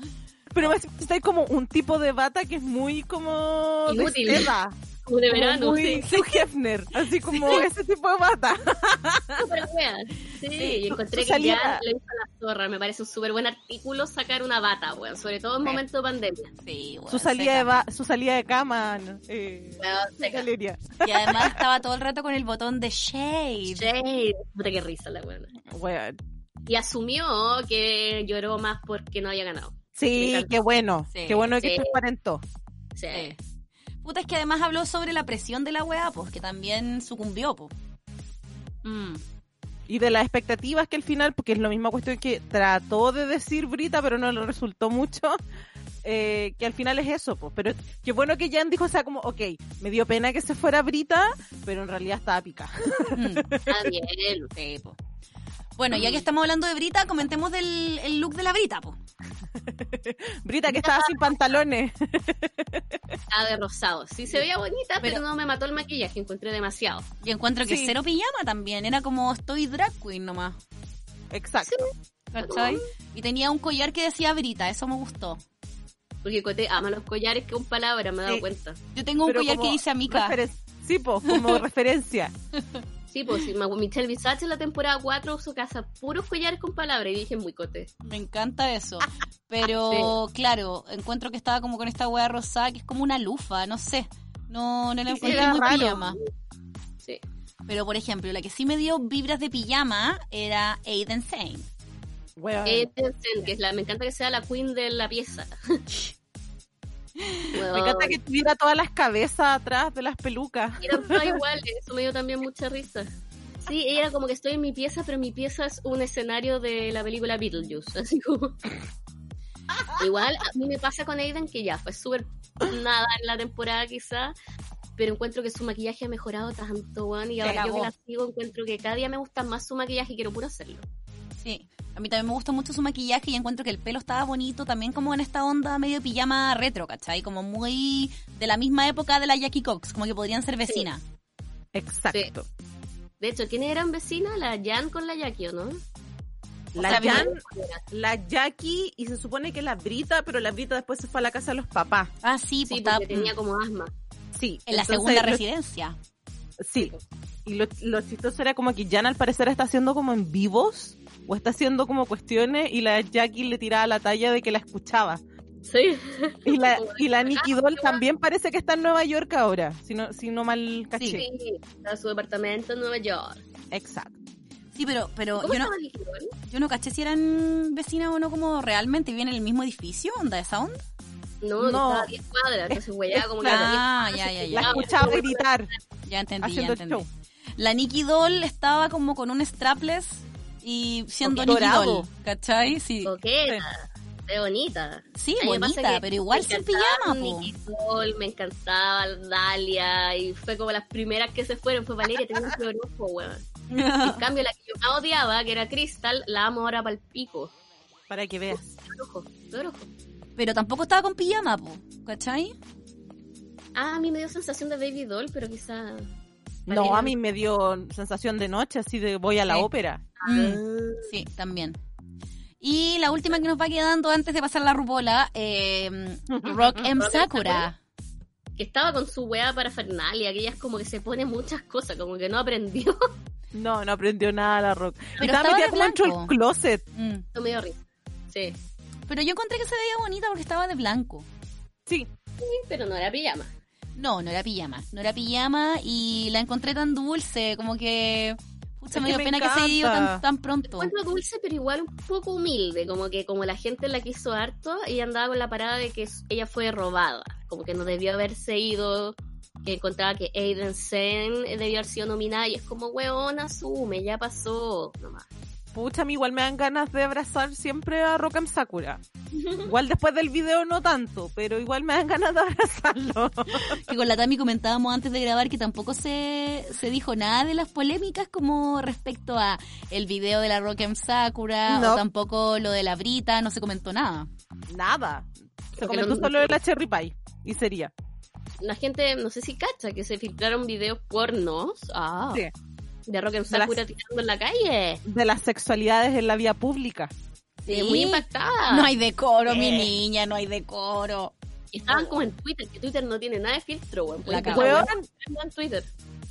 Pero me está como un tipo de bata que es muy como de Inútil. seda. Como de Como verano, muy sí. Hugh Hefner, así como ese tipo de bata. Súper wea. Sí, y encontré su que salida- ya le hizo la zorra. Me parece un súper buen artículo sacar una bata, weón. Sobre todo en Sí. momento de pandemia. Sí, bueno, Su salida, de ba- su salida de cama, no, eh, Weón. Valeria. Y además estaba todo el rato con el botón de shade. Shade. Puta que risa la weona. Weón. Y asumió que lloró más porque no había ganado. Sí, qué bueno. Sí, qué bueno que sí. transparentó. Sí. Puta, es que además habló sobre la presión de la weá, pues, que también sucumbió, pues. Mm. Y de las expectativas que al final, porque es la misma cuestión que trató de decir Brita, pero no le resultó mucho. eh, que al final es eso, pues. Pero qué bueno que Jan dijo, o sea, como, ok, me dio pena que se fuera Brita, pero en realidad estaba pica. Mm. Está bien. Sí, po. Bueno, ya que estamos hablando de Brita, comentemos del el look de la Brita, pues. Brita que estaba sin pantalones. Estaba de rosado. Sí se veía bonita, pero, Pero- no me mató el maquillaje. Encontré demasiado. Y encuentro que Sí. cero pijama también, era como estoy drag queen nomás. Exacto. ¿Cachai? Y tenía un collar que decía Brita, eso me gustó. Porque Cote ama los collares que un palabra, me he dado Sí. cuenta. Yo tengo un Pero collar que dice Amica. Sí, pues, como referencia. Sí, pues sí, Michelle Visage en la temporada 4 usó casa puros collares con palabra y dije muy cote. Me encanta eso. Pero claro, encuentro que estaba como con esta wea rosada que es como una lufa, no sé. No, no la encontré era muy raro. pijama. Sí. Pero por ejemplo, la que sí me dio vibras de pijama era Aiden Sane. Eh, Tencent, que es la, me encanta que sea la queen de la pieza. Me encanta que tuviera todas las cabezas atrás de las pelucas. Eran todas iguales, eso me dio también mucha risa. Sí, ella era como que estoy en mi pieza, pero mi pieza es un escenario de la película Beetlejuice, así como... Igual, a mí me pasa con Aiden que ya fue súper nada en la temporada quizá, pero encuentro que su maquillaje ha mejorado tanto, weón, y ahora yo que la sigo encuentro que cada día me gusta más su maquillaje y quiero puro hacerlo. Sí. A mí también me gusta mucho su maquillaje y encuentro que el pelo estaba bonito, también como en esta onda medio pijama retro, ¿cachai? Como muy de la misma época de la Jackie Cox, como que podrían ser vecinas. Exacto. De hecho, ¿quiénes eran vecinas? La Jan con la Jackie, ¿o no? La sea, Jan, la Jackie y se supone que la Brita, pero la Brita después se fue a la casa de los papás. Ah, sí, pues Sí, estaba porque tenía mm, como asma. Sí. en la segunda residencia. Sí. Y lo, lo chistoso era como que Jan al parecer está haciendo como en vivos o está haciendo como cuestiones y la Jackie le tiraba la talla de que la escuchaba. Sí. Y la, y la Nikki Doll también parece que está en Nueva York ahora, si no, si no mal caché. Sí, está su departamento en Nueva York. Exacto. Sí, pero, pero ¿Cómo yo no, yo no caché si eran vecinas o no como realmente viven en el mismo edificio, onda esa onda. No, No. estaba a 10 cuadras, entonces güey, como que Ah, ya, ya, se ya. La escuchaba. gritar Ya entendí, ya haciendo el entendí. show. La Nikki Doll estaba como con un strapless y siendo Dorado. Doll, ¿cachai? Sí, Coqueta, es bonita. sí bonita, pero igual sin pijama, Doll, me encantaba Dalia, y fue como las primeras que se fueron, fue Valeria, tenía un rojo, weón. En cambio, la que yo más odiaba, que era Crystal, la amo ahora para el pico. Para que veas. Pero tampoco estaba con pijama, po, ¿cachai? Ah, a mí me dio sensación de Baby Doll, pero quizá... No, a mí me dio sensación de noche, así de voy a la Sí. ópera. Mm, Ah. sí, también. Y la última que nos va quedando antes de pasar la rupola, eh, Rock M. Sakura. que estaba con su weá para Fernalia, que ella es como que se pone muchas cosas, como que no aprendió. No, no aprendió nada la rock. Pero estaba metida de como dentro del closet. Mm. Me dio risa. Sí. Pero yo encontré que se veía bonita porque estaba de blanco. Sí. Sí, pero no era pijama. No, no era pijama. No era pijama y la encontré tan dulce, como que... Pucha, Es me dio pena que se haya ido tan, tan pronto. Encuentro dulce, pero igual un poco humilde, como que como la gente la quiso harto, ella andaba con la parada de que ella fue robada, como que no debió haberse ido, que encontraba que Aiden Sen debió haber sido nominada y es como, weón, asume, ya pasó, nomás. Pucha, a mí igual me dan ganas de abrazar siempre a Rock'em Sakura. Igual después del video no tanto, pero igual me dan ganas de abrazarlo. Que con la Tami comentábamos antes de grabar que tampoco se, se dijo nada de las polémicas como respecto a el video de la Rock. Sakura No. o tampoco lo de la Brita, no se comentó nada. Nada. Se comentó lo- solo de la Cherry Pie. Y sería. la gente, no sé si cacha, que se filtraron videos pornos ah, Sí. De Rock and Sakura tirando en la calle. De las sexualidades en la vía pública. Sí, Sí. muy impactada. No hay decoro, mi Eh. niña, no hay decoro. Estaban como en Twitter, que Twitter no tiene nada de filtro, weón. La la en Twitter.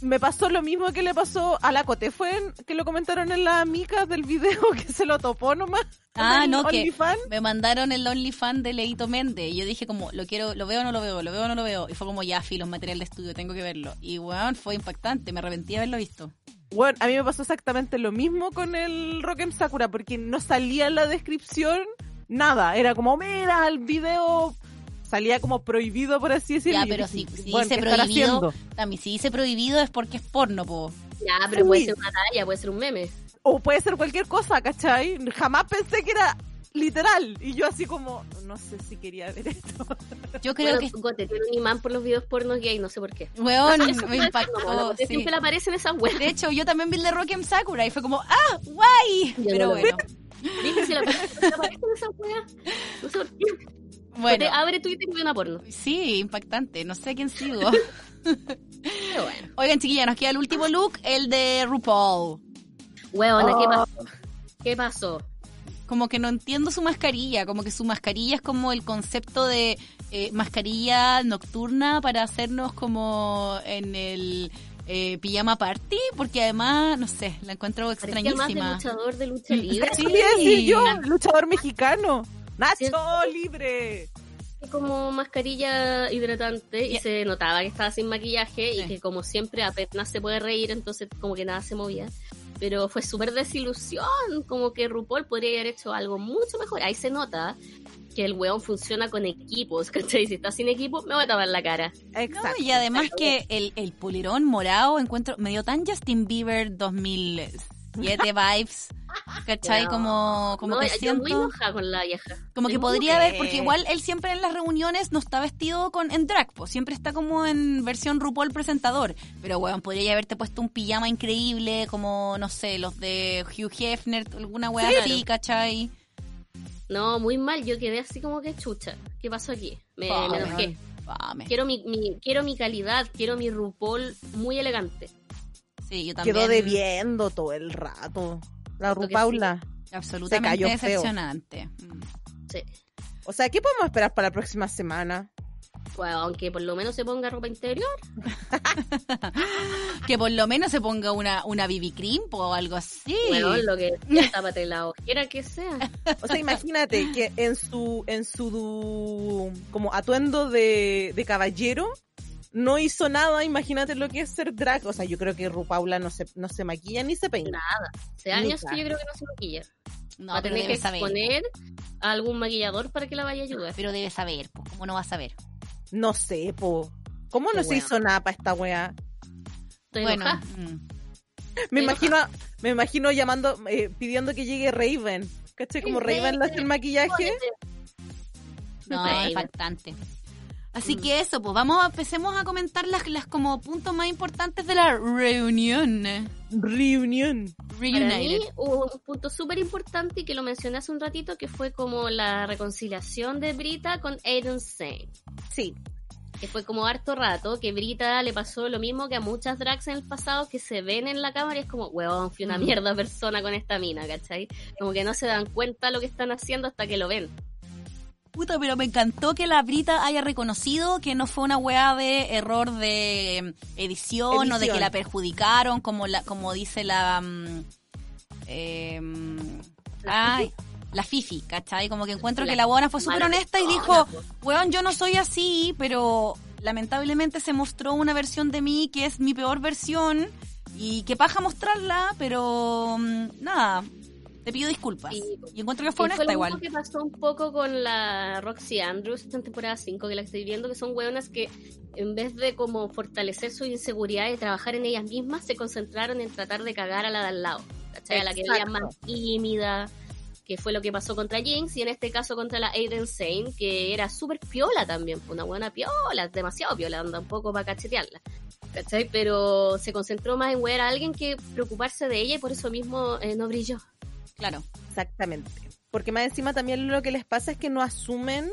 Me pasó lo mismo que le pasó a la Cote. Fue en- que lo comentaron en la mica del video que se lo topó nomás. Ah, en no, que me mandaron el OnlyFans de Leito Méndez. Y yo dije como, lo quiero, lo veo o no lo veo, lo veo o no lo veo. Y fue como, ya, filos, material de estudio, tengo que verlo. Y weón, fue impactante, me arrepentí de haberlo visto. Bueno, a mí me pasó exactamente lo mismo con el Rock'em Sakura, porque no salía en la descripción nada. Era como, mira, el video salía como prohibido, por así decirlo. Ya, pero si, si bueno, dice ¿qué estará prohibido, también si dice prohibido es porque es porno, po. Ya, pero puede ser una talla, puede ser un meme. O puede ser cualquier cosa, ¿cachai? Jamás pensé que era literal. Y yo así como, no sé si quería ver esto. Yo creo bueno, que, Gote tiene un imán por los videos pornos gay, no sé por qué. weón, Eso me no, impactó. Gote sí. Siempre le aparecen esas weas. De hecho, yo también vi el de Rock'em Sakura y fue como, ¡ah, guay! Yo Pero no bueno, Dije si le aparecen esas weas. No sé por qué. Bueno. Abre Twitter y ve una porno. Sí, impactante. No sé a quién sigo. Pero bueno. Oigan, chiquillas, nos queda el último look, el de RuPaul. Weona, ¿qué Oh. pasó? ¿Qué pasó? Como que no entiendo su mascarilla, como que su mascarilla es como el concepto de eh, mascarilla nocturna para hacernos como en el eh, pijama party, porque además, no sé, la encuentro Parecía más de extrañísima. luchador de lucha libre. Sí. Decir yo, luchador mexicano. Nacho libre. como mascarilla hidratante y se notaba que estaba sin maquillaje Sí. y que como siempre apenas se puede reír, entonces como que nada se movía. Pero fue súper desilusión, como que RuPaul podría haber hecho algo mucho mejor. Ahí se nota que el weón funciona con equipos, ¿cachai? Si está sin equipo, me voy a tapar la cara. No, Exacto. y además que el, el polerón morado encuentro me dio tan Justin Bieber 2007 vibes, ¿cachai? No, Como, como No, que yo siento... muy enojada con la vieja. Como que podría haber, porque igual él siempre en las reuniones no está vestido con en drag, po, siempre está como en versión RuPaul presentador. Pero weón, podría haberte puesto un pijama increíble, como, no sé, los de Hugh Hefner, alguna weá Sí. así, ¿cachai? No, muy mal, yo quedé así como que chucha. ¿Qué pasó aquí? Me, enojé. Quiero mi, mi- quiero mi calidad, quiero mi RuPaul muy elegante. Sí, yo también. Quedó debiendo todo el rato. La Rupaula. Absolutamente Se cayó decepcionante. Sí. O sea, ¿qué podemos esperar para la próxima semana? Bueno, aunque por lo menos se ponga ropa interior. Que por lo menos se ponga una, una BB cream o algo así. Bueno, lo que sea, tápate la ojera que sea. O sea, imagínate que en su en su como atuendo de, de caballero no hizo nada, imagínate lo que es ser drag. O sea, yo creo que Rupaula no se, no se maquilla ni se peina. Nada. Hace años Nunca. que yo creo que no se maquilla. no, Va a tener que saber. exponer a algún maquillador para que la vaya a ayudar. Pero debe saber, po, ¿cómo no va a saber? No sé, po. ¿Cómo no Qué se wea. hizo nada para esta wea? Estoy bueno, mm. Me Estoy imagino, me imagino llamando, eh, pidiendo que llegue Raven. ¿Cachai? Como Raven le hace el maquillaje. No, Raven. impactante. Así Mm. que eso, pues vamos a empecemos a comentar las, las como puntos más importantes de la reunión. Reunión. Para mí Reunited. hubo un punto súper importante y que lo mencioné hace un ratito, que fue como la reconciliación de Brita con Aiden Sane. Sí. Que fue como harto rato, que Brita le pasó lo mismo que a muchas drags en el pasado que se ven en la cámara y es como, weón, fui una Mm. mierda persona con esta mina, ¿cachai? Como que no se dan cuenta lo que están haciendo hasta que lo ven. Puta, pero me encantó que la Brita haya reconocido que no fue una weá de error de em, edición, o de que la perjudicaron, como la como dice la... em, ¿La ay, la Fifi, ¿cachai? Como que encuentro La que la buena fue súper honesta y dijo, weón, yo no soy así, pero lamentablemente se mostró una versión de mí que es mi peor versión y que paja mostrarla, pero mm, nada, te pido disculpas. Sí. Y encuentro que fue Y fue honesta lo igual. que pasó un poco con la Roxy Andrews en temporada 5 que la estoy viendo, que son hueonas que en vez de como fortalecer su inseguridad y trabajar en ellas mismas, se concentraron en tratar de cagar a la de al lado. ¿cachai? A la que Exacto. más tímida, que fue lo que pasó contra Jinx, y en este caso contra la Aiden Sane, que era súper piola también, fue una buena piola, demasiado piola, anda un poco para cachetearla. ¿Cachai? Pero se concentró más en wear a alguien que preocuparse de ella y por eso mismo eh, no brilló. Claro. Exactamente. Porque más encima también lo que les pasa es que no asumen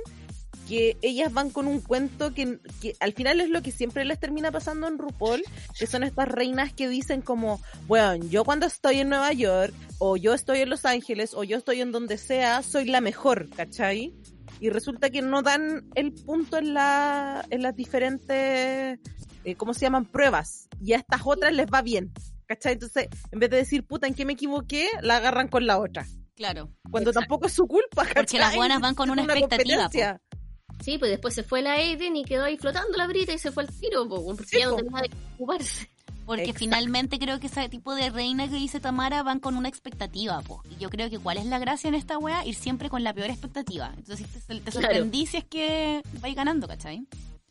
que ellas van con un cuento que, que al final es lo que siempre les termina pasando en RuPaul, que son estas reinas que dicen como, bueno, yo cuando estoy en Nueva York, o yo estoy en Los Ángeles, o yo estoy en donde sea, soy la mejor, ¿cachai? Y resulta que no dan el punto en, la, en las diferentes, eh, ¿cómo se llaman? Pruebas. Y a estas otras les va bien, ¿cachai? Entonces, en vez de decir, puta, ¿en qué me equivoqué? La agarran con la otra. Claro. Cuando tampoco es su culpa, ¿cachai? Porque las buenas van con una expectativa. Sí, pues después se fue la Aiden y quedó ahí flotando la brita y se fue al tiro, po, porque Sí, ya no tenía de qué ocuparse. Porque Exacto. finalmente creo que ese tipo de reina que dice Tamara van con una expectativa, po. Y yo creo que cuál es la gracia en esta wea, ir siempre con la peor expectativa. Entonces te, te Claro. sorprendí si es que vais ganando, ¿cachai?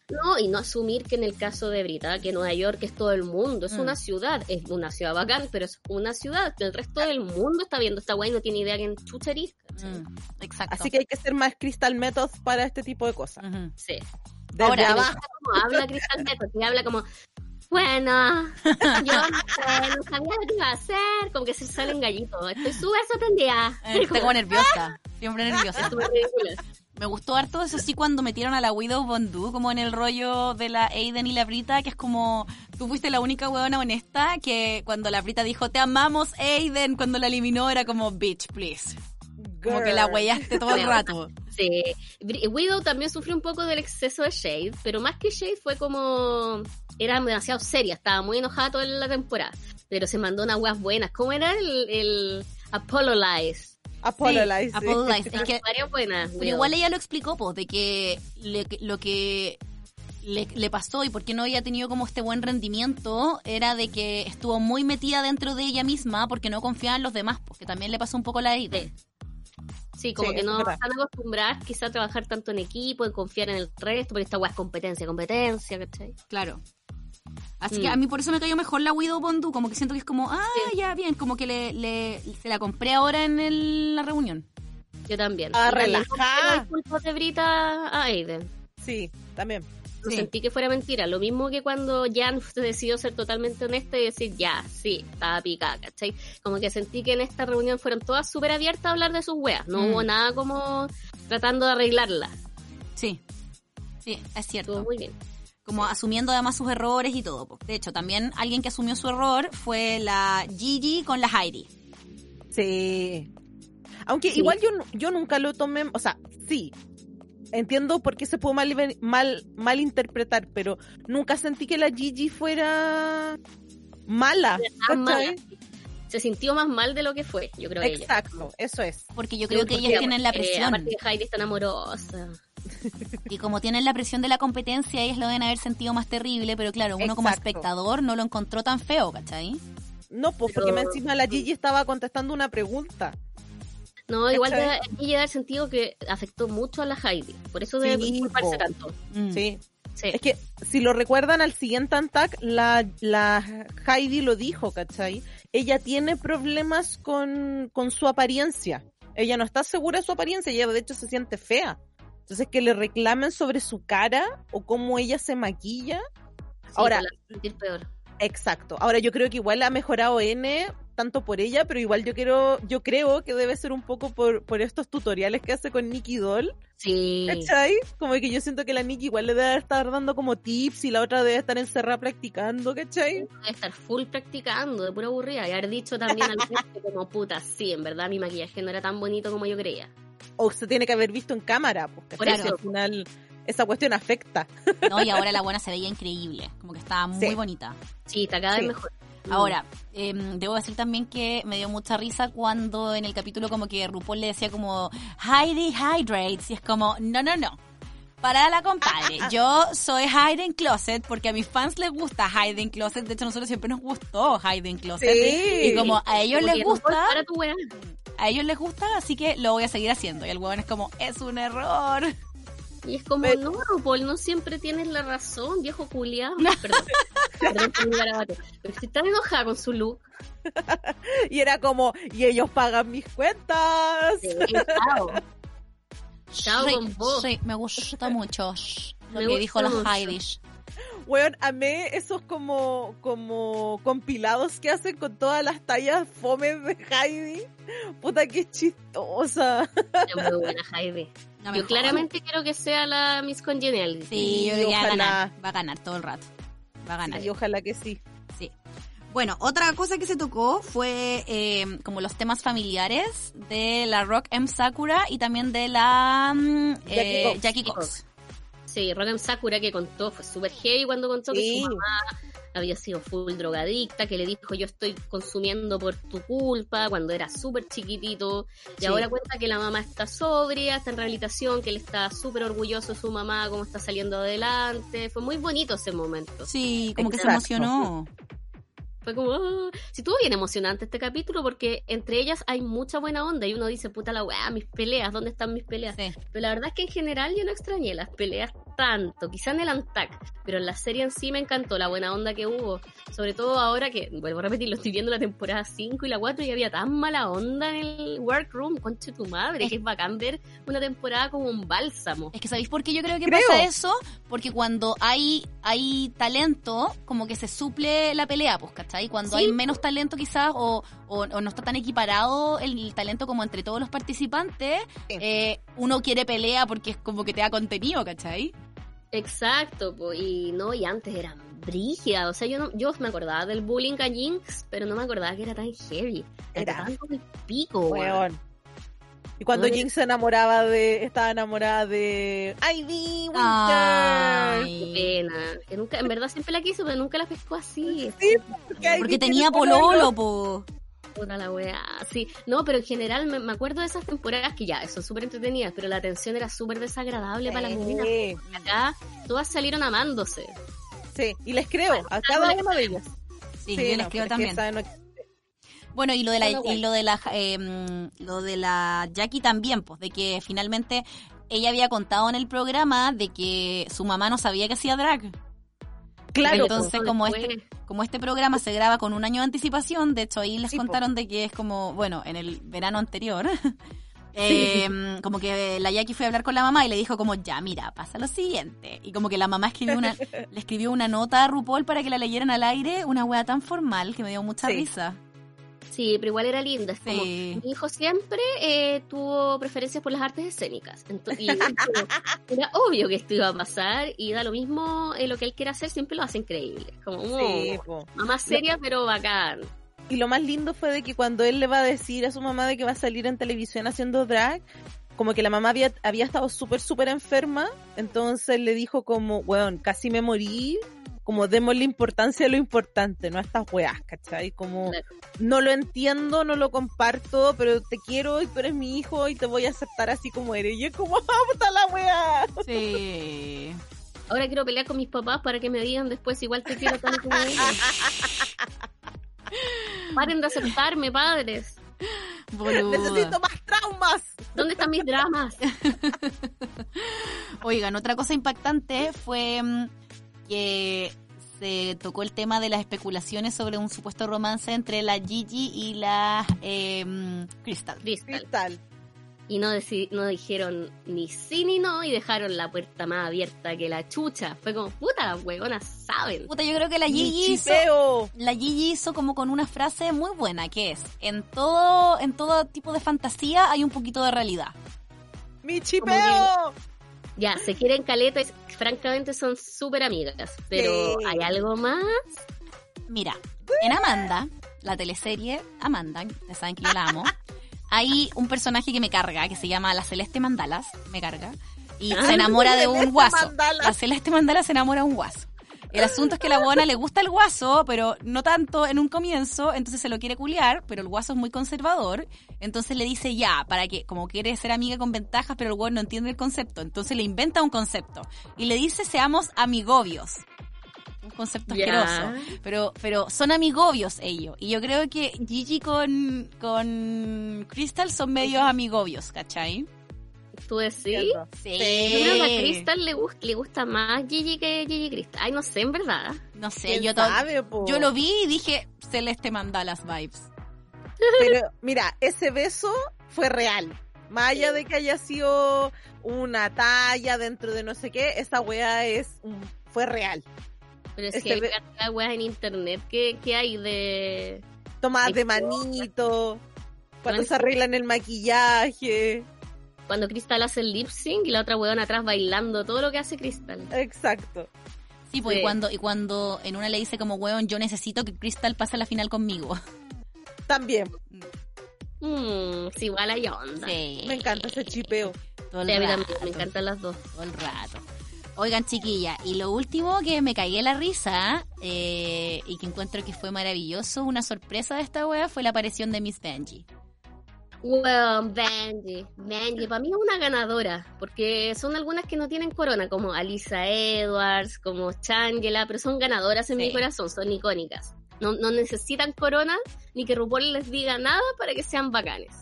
No, y no asumir que en el caso de Brita, que Nueva York es todo el mundo, es Mm. una ciudad, es una ciudad bacán, pero es una ciudad, que el resto del mundo está viendo esta weá y no tiene idea quién ¿cachai? Mm, exacto. Así que hay que ser más Crystal Method para este tipo de cosas. Sí. Desde Ahora, abajo. Como habla Crystal Method, que habla como, bueno, yo no sé, no sabía lo que iba a hacer, como que se salen gallitos, estoy súper sorprendida. Eh, Estoy como nerviosa. Siempre nerviosa. Es súper ridícula. Me gustó harto eso sí cuando metieron a la Widow Bondu como en el rollo de la Aiden y la Brita, que es como tú fuiste la única huevona honesta que cuando la Brita dijo te amamos Aiden, cuando la eliminó era como bitch, please. Como que la Girl. huellaste todo el rato. Sí. Widow también sufrió un poco del exceso de Shade, pero más que Shade fue como... Era demasiado seria, estaba muy enojada toda la temporada. Pero se mandó unas weas buenas. ¿Cómo era el, el Apologize? Apologize. Sí, apologize. Es que Varias buenas. Pero igual ella lo explicó, pues, de que le- lo que le, le pasó y por qué no había tenido como este buen rendimiento era de que estuvo muy metida dentro de ella misma porque no confiaba en los demás, porque también le pasó un poco la Aiden. Sí, como Sí, que no están acostumbradas quizá a trabajar tanto en equipo, en confiar en el resto, porque esta wea es competencia, competencia, ¿cachai? Claro. Así Mm. que a mí por eso me cayó mejor la Widow Bondu, como que siento que es como, ah, Sí. ya, bien, como que le, le- se la compré ahora en el- la reunión. Yo también. Ah, relajada. de Brita a Aiden. Sí, también. No Sí. sentí que fuera mentira. Lo mismo que cuando Jan decidió ser totalmente honesta y decir, ya, sí, estaba picada, ¿cachai? Como que sentí que en esta reunión fueron todas súper abiertas a hablar de sus weas. No Mm. hubo nada como tratando de arreglarla. Sí. Sí, es Estuvo cierto. muy bien. Como asumiendo además sus errores y todo. De hecho, también alguien que asumió su error fue la Gigi con la Heidi. Sí. Aunque Sí. igual yo, yo nunca lo tomé, o sea, sí. Entiendo por qué se puede mal, mal, mal interpretar, pero nunca sentí que la Gigi fuera mala. Mala. Se sintió más mal de lo que fue, yo creo ella. Exacto, eso es. Porque yo creo que ellas tienen la eh, presión. aparte de Heidi es tan amorosa. Y como tienen la presión de la competencia, ellas lo deben haber sentido más terrible, pero claro, uno como espectador no lo encontró tan feo, ¿cachai? No, pues Pero- porque encima la Gigi estaba contestando una pregunta. No, igual da el sentido que afectó mucho a la Heidi. Por eso debe Sí, disculparse po. tanto. Mm. Sí. Sí. Es que si lo recuerdan al siguiente Antac, la, la Heidi lo dijo, ¿cachai? Ella tiene problemas con, con su apariencia. Ella no está segura de su apariencia, ella de hecho se siente fea. Entonces que le reclamen sobre su cara o cómo ella se maquilla. Sí, Ahora- la peor. Exacto. Ahora yo creo que igual ha mejorado N tanto por ella, pero igual yo quiero, yo creo que debe ser un poco por, por estos tutoriales que hace con Nicky Doll. Sí. ¿Cachai? Como que yo siento que la Nikki igual le debe estar dando como tips y la otra debe estar encerrada practicando, ¿cachai? Debe estar full practicando, de pura aburrida. Y haber dicho también al como puta, sí, en verdad mi maquillaje no era tan bonito como yo creía. O se tiene que haber visto en cámara, pues, ¿cachai? Por Si eso. al final esa cuestión afecta. No, y ahora la buena se veía increíble, como que estaba muy Sí. bonita. Sí, está cada vez Sí. mejor. Ahora, em, debo decir también que me dio mucha risa cuando en el capítulo como que RuPaul le decía como Heidi Hydrates y es como, no, no, no. Para la compadre, yo soy Hayden Closet porque a mis fans les gusta Hayden Closet. De hecho, a nosotros siempre nos gustó Hayden Closet. Sí. Y como a ellos Como les gusta, Para tu a ellos les gusta, así que lo voy a seguir haciendo. Y el huevón es como, es un error. Y es como, Pero- no, RuPaul, no siempre tienes la razón, viejo culiado. Perdón, perdón por mi garabato. Pero si estás enojada con su look, Y era como, y ellos pagan mis cuentas. sí, chao. Chao sí, con vos. sí, me gusta mucho lo Me que dijo la. Heidi. Weón, amé esos como, como compilados que hacen con todas las tallas fomes de Heidi. Puta, qué chistosa. Es muy buena Heidi. La Yo mejor. claramente quiero que sea la Miss Congeniality. Sí, yo creo que va a ojalá. ganar. Va a ganar todo el rato. Va a ganar. Y ojalá que sí. Sí. Bueno, otra cosa que se tocó fue eh, como los temas familiares de la Rock M Sakura y también de la mm, Jackie eh, Cox. Jackie Cox. Sí, Rogan Sakura que contó, fue súper heavy cuando contó que su mamá había sido full drogadicta, que le dijo yo estoy consumiendo por tu culpa cuando era súper chiquitito y Sí. ahora cuenta que la mamá está sobria, está en rehabilitación, que él está súper orgulloso de su mamá, cómo está saliendo adelante, fue muy bonito ese momento. Sí, como que se emocionó. Fue como, ah. sí, estuvo bien emocionante este capítulo porque entre ellas hay mucha buena onda y uno dice, puta la weá, mis peleas, ¿dónde están mis peleas? Sí. Pero la verdad es que en general yo no extrañé las peleas tanto, quizá en el Antac, pero en la serie en sí me encantó la buena onda que hubo. Sobre todo ahora que, vuelvo a repetir, lo estoy viendo la temporada 5 y la 4 y había tan mala onda en el workroom, conche tu madre, que es bacán ver una temporada como un bálsamo. Es que ¿sabéis por qué yo creo que Creo. pasa eso? Porque cuando hay, hay talento, como que se suple la pelea, pues, ¿cachai? Cuando Sí. hay menos talento quizás o, o, o no está tan equiparado el, talento como entre todos los participantes, Sí. eh, uno quiere pelea porque es como que te da contenido, ¿cachai? Exacto, po, y no, y antes eran brígidas, o sea, yo no, yo me acordaba del bullying a Jinx, pero no me acordaba que era tan heavy. Era. Tan pico, weón. Y cuando Jinx se enamoraba de, estaba enamorada de Ivy Winter. Ay. Qué pena. Que nunca, en verdad siempre la quiso, pero nunca la pescó así. Sí, porque, Porque tenía pololo, po. Puta la weá. Sí, no, pero en general me, me acuerdo de esas temporadas que ya, son súper entretenidas, pero la atención era súper desagradable para las meninas. Sí, Acá todas salieron amándose. sí, y les creo a cada una de ellas. Sí, Sí, yo no, les creo pero es que también. Bueno, y lo de la, y lo de la, eh, mm, lo de la Jackie también, pues, de que finalmente ella había contado en el programa de que su mamá no sabía que hacía drag. Claro, Entonces, po. como este, como este programa se graba con un año de anticipación, de hecho ahí les Sí, po. contaron de que es como, bueno, en el verano anterior, eh, como que la Jackie fue a hablar con la mamá y le dijo como, ya, mira, pasa lo siguiente. Y como que la mamá escribió una, le escribió una nota a RuPaul para que la leyeran al aire, una wea tan formal que me dio mucha Sí. risa. Sí, pero igual era linda. Es como, Sí. mi hijo siempre eh, tuvo preferencias por las artes escénicas. Entonces, y era obvio que esto iba a pasar y da lo mismo eh, lo que él quiere hacer, siempre lo hace increíble. Como, Sí, oh, po. mamá seria, pero bacán. Y lo más lindo fue de que cuando él le va a decir a su mamá de que va a salir en televisión haciendo drag, como que la mamá había, había estado súper, súper enferma, entonces le dijo como, weón, casi me morí, como démosle importancia a lo importante, no a estas weas, ¿cachai? Como, no lo entiendo, no lo comparto, pero te quiero y tú eres mi hijo y te voy a aceptar así como eres. Y es como, ¡ah, puta la wea! Sí. Ahora quiero pelear con mis papás para que me digan después igual te quiero tanto como ellos. Paren de aceptarme, padres. Boluda. Necesito más traumas. ¿Dónde están mis dramas? Oigan, otra cosa impactante fue mm, que se tocó el tema de las especulaciones sobre un supuesto romance entre la Gigi y la eh, Crystal. Crystal. Cristal. Y no, no dijeron ni sí ni no y dejaron la puerta más abierta que la chucha. Fue como, puta, las huevonas saben. Puta, yo creo que la Gigi hizo, chipeo. la Gigi hizo como con una frase muy buena, que es, en todo, en todo tipo de fantasía hay un poquito de realidad. Mi chipeo. Ya, se quieren caleta y francamente son súper amigas. Pero Sí. ¿hay algo más? Mira, en Amanda, la teleserie Amanda, ya saben que yo la amo, hay un personaje que me carga, que se llama la Celeste Mandalas, me carga, y Ah, se enamora de un Celeste guaso. Mandalas. La Celeste Mandala se enamora de un guaso. El asunto es que la buena le gusta el guaso, pero no tanto en un comienzo, entonces se lo quiere culiar, pero el guaso es muy conservador, entonces le dice ya, para que, como quiere ser amiga con ventajas, pero el guaso no entiende el concepto, entonces le inventa un concepto y le dice seamos amigobios. Un concepto Ya. asqueroso. Pero, pero son amigobios ellos. Y yo creo que Gigi con, con Crystal son medios amigobios, ¿cachai? ¿Tú decís? Sí. Yo creo que a Crystal le, gust- le gusta más Gigi que Gigi Crystal. Ay, no sé, en verdad. No sé, ¿Quién yo, sabe, yo lo vi y dije, Celeste Mandalas vibes. Pero mira, ese beso fue real. Más allá de que haya sido una talla dentro de no sé qué, esa wea es un- fue real. Pero es Este que hay ve- cantidad de weas en internet que, que hay de... Tomadas de manito, cuando se arreglan el maquillaje. Cuando Crystal hace el lip sync y la otra weón atrás bailando todo lo que hace Crystal. Exacto. Sí, pues y cuando, y cuando en una le dice como, weón, yo necesito que Crystal pase a la final conmigo. También. Mmm, sí, igual hay onda. Sí. Me encanta ese chipeo. Todo el Sí, a mí rato. también, me encantan las dos. todo el rato. Oigan, chiquilla, y lo último que me cagué la risa eh, y que encuentro que fue maravilloso, una sorpresa de esta wea, fue la aparición de Miss Benji. Weón, Benji. Benji, para mí es una ganadora, porque son algunas que no tienen corona, como Alisa Edwards, como Changela, pero son ganadoras en Sí. mi corazón, son icónicas. No, no necesitan corona, ni que RuPaul les diga nada para que sean bacanes.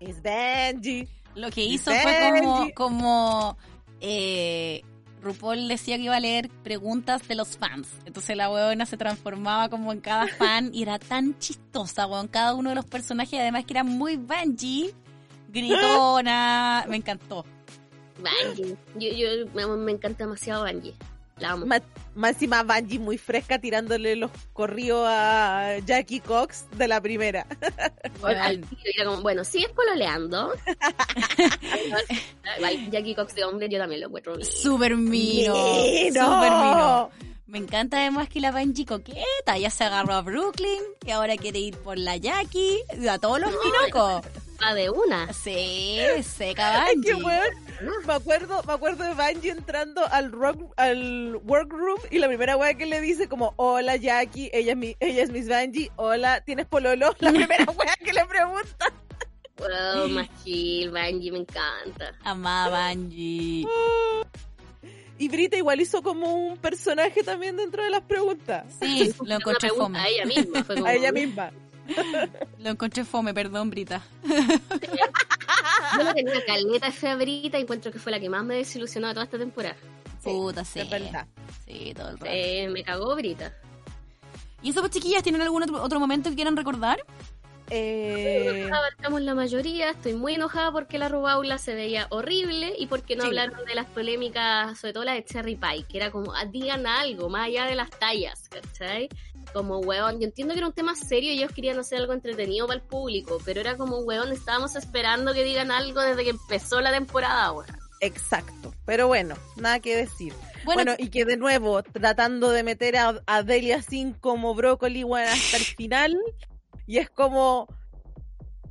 Es Benji. Lo que hizo fue como, como eh, RuPaul decía que iba a leer preguntas de los fans. Entonces la weona se transformaba como en cada fan y era tan chistosa, weón. Cada uno de los personajes, además que era muy Benji, gritona. Me encantó. Benji. Yo, yo me, encanta demasiado Benji. La amo. Muy fresca tirándole los corridos a Jackie Cox de la primera. Era como, bueno, sigues pololeando. Igual, Jackie Cox de hombre, yo también lo encuentro bien. Súper mino. ¡Mino! Súper mino. Me encanta además que la Benji coqueta, ya se agarró a Brooklyn y ahora quiere ir por la Jackie, a todos los minocos. Va de una. Sí, seca Ay, Benji. qué weón. Me acuerdo, me acuerdo de Bungie entrando al rock, al workroom y la primera wea que le dice como hola Jackie, ella es mi, ella es Miss Bungie, hola, ¿tienes pololo? La primera wea que le pregunta. Wow, más chill, Benji, me encanta. Amada Benji. Y Brita igual hizo como un personaje también dentro de las preguntas. Sí, lo encontré a ella misma. Fue como, A ella misma. Lo encontré fome, perdón, Brita. Yo le tenía una caleta de febrita y encuentro que fue la que más me desilusionó de toda esta temporada. Puta, sí. Sí, todo el rato. Eh, me cagó Brita. ¿Y eso, pues, chiquillas, tienen algún otro, otro momento que quieran recordar? Eh, Abarcamos la mayoría. Estoy muy enojada porque la Rubaula se veía horrible y porque no Sí. hablaron de las polémicas, sobre todo la de Cherry Pie, que era como, ah, digan algo, más allá de las tallas, ¿cachai? Como, weón, yo entiendo que era un tema serio y ellos querían hacer algo entretenido para el público, pero era como, weón, estábamos esperando que digan algo desde que empezó la temporada ahora. exacto. Pero bueno, nada que decir. Bueno, Bueno, y que de nuevo, tratando de meter a, a Delia Sin como brócoli bueno, hasta el final. Y es como.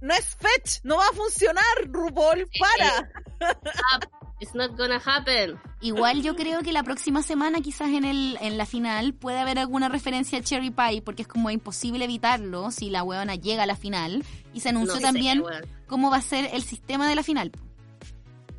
No es fetch, no va a funcionar, RuPaul, para. It's not gonna happen. igual yo creo que la próxima semana, quizás en el en la final, puede haber alguna referencia a Cherry Pie, porque es como imposible evitarlo si la huevona llega a la final. Y se anunció No también cómo va a ser el sistema de la final.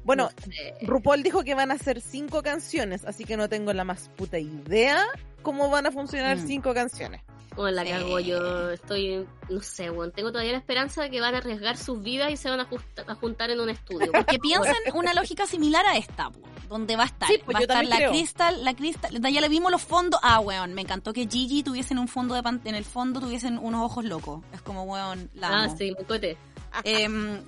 Bueno, No sé. RuPaul dijo que van a ser cinco canciones, así que no tengo la más puta idea cómo van a funcionar Mm. cinco canciones. Como la Sí. cago yo, estoy, no sé, weón, tengo todavía la esperanza de que van a arriesgar sus vidas y se van a, justa- a juntar en un estudio. Que piensen una lógica similar a esta, po, donde va a estar. Sí, pues va a estar la creo. Crystal, la Crystal, ya le vimos los fondos. Ah, weón, me encantó que Gigi tuviesen un fondo de pan- en el fondo tuviesen unos ojos locos. Es como, weón, la ah, sí, cote. Em,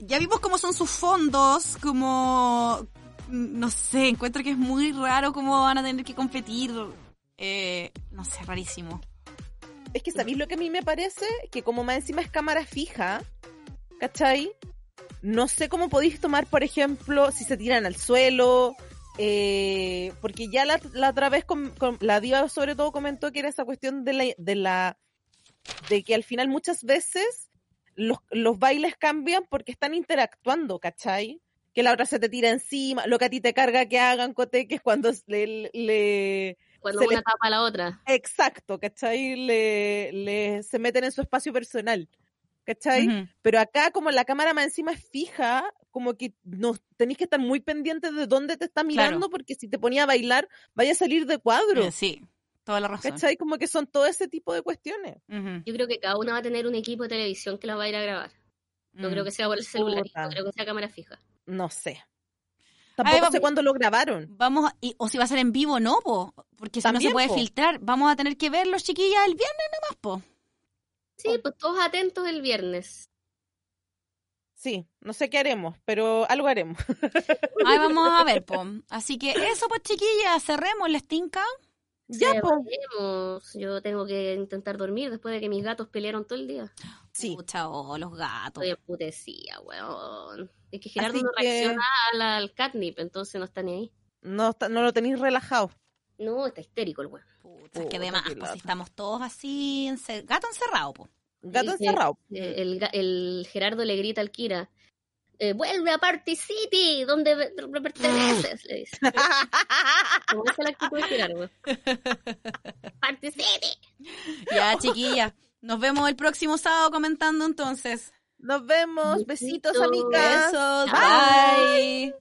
ya vimos cómo son sus fondos, como no sé, encuentro que es muy raro cómo van a tener que competir. Eh, no sé, rarísimo. Es que, ¿sabéis lo que a mí me parece? Que como más encima es cámara fija, ¿cachai? No sé cómo podéis tomar, por ejemplo, si se tiran al suelo, eh, porque ya la, otra vez la diva sobre todo comentó que era esa cuestión de la, de la de que al final muchas veces los, los bailes cambian porque están interactuando, ¿cachai? Que la otra se te tira encima, lo que a ti te carga que hagan coteques cuando le, le, Cuando Se una le- tapa a la otra. Exacto, ¿cachai? Le, le- se meten en su espacio personal, ¿cachai? Ujú. Pero acá, como la cámara más encima es fija, como que no, tenéis que estar muy pendientes de dónde te está mirando, porque si te ponía a bailar, vaya a salir de cuadro, Eh, sí, toda la razón. ¿cachai? Como que son todo ese tipo de cuestiones. Yo creo que cada una va a tener un equipo de televisión que la va a ir a grabar. No Mm. creo que sea por el celular, no creo que sea cámara fija. No sé. Tampoco vamos- sé cuándo lo grabaron. Vamos, a- y- o si va a ser en vivo o no, po, porque si no se puede po. filtrar, vamos a tener que ver los chiquillas el viernes nomás, po. Sí, pues todos atentos el viernes. Sí, no sé qué haremos, pero algo haremos. Ahí vamos a ver, po. Así que eso, pues chiquillas, cerremos, ¿les tinca? Ya, veremos. Yo tengo que intentar dormir después de que mis gatos pelearon todo el día. Sí. Pucha, oh, los gatos. Estoy emputecida, weón. Es que Gerardo Así no que- reacciona al, al catnip, entonces no está ni ahí. No, está- no lo tenéis relajado. No, está histérico el weón. Pucha, es que Puta, además, pues lata. si estamos todos así, ence- gato encerrado, po. Gato El encerrado. eh, el Gerardo le grita al Kira, eh, vuelve a Party City, donde perteneces, le dice. Como esa es la actitud de Gerardo. Party City. Ya, chiquilla. Nos vemos el próximo sábado comentando entonces. Nos vemos. Besitos. Besitos, amigas. Besos, bye.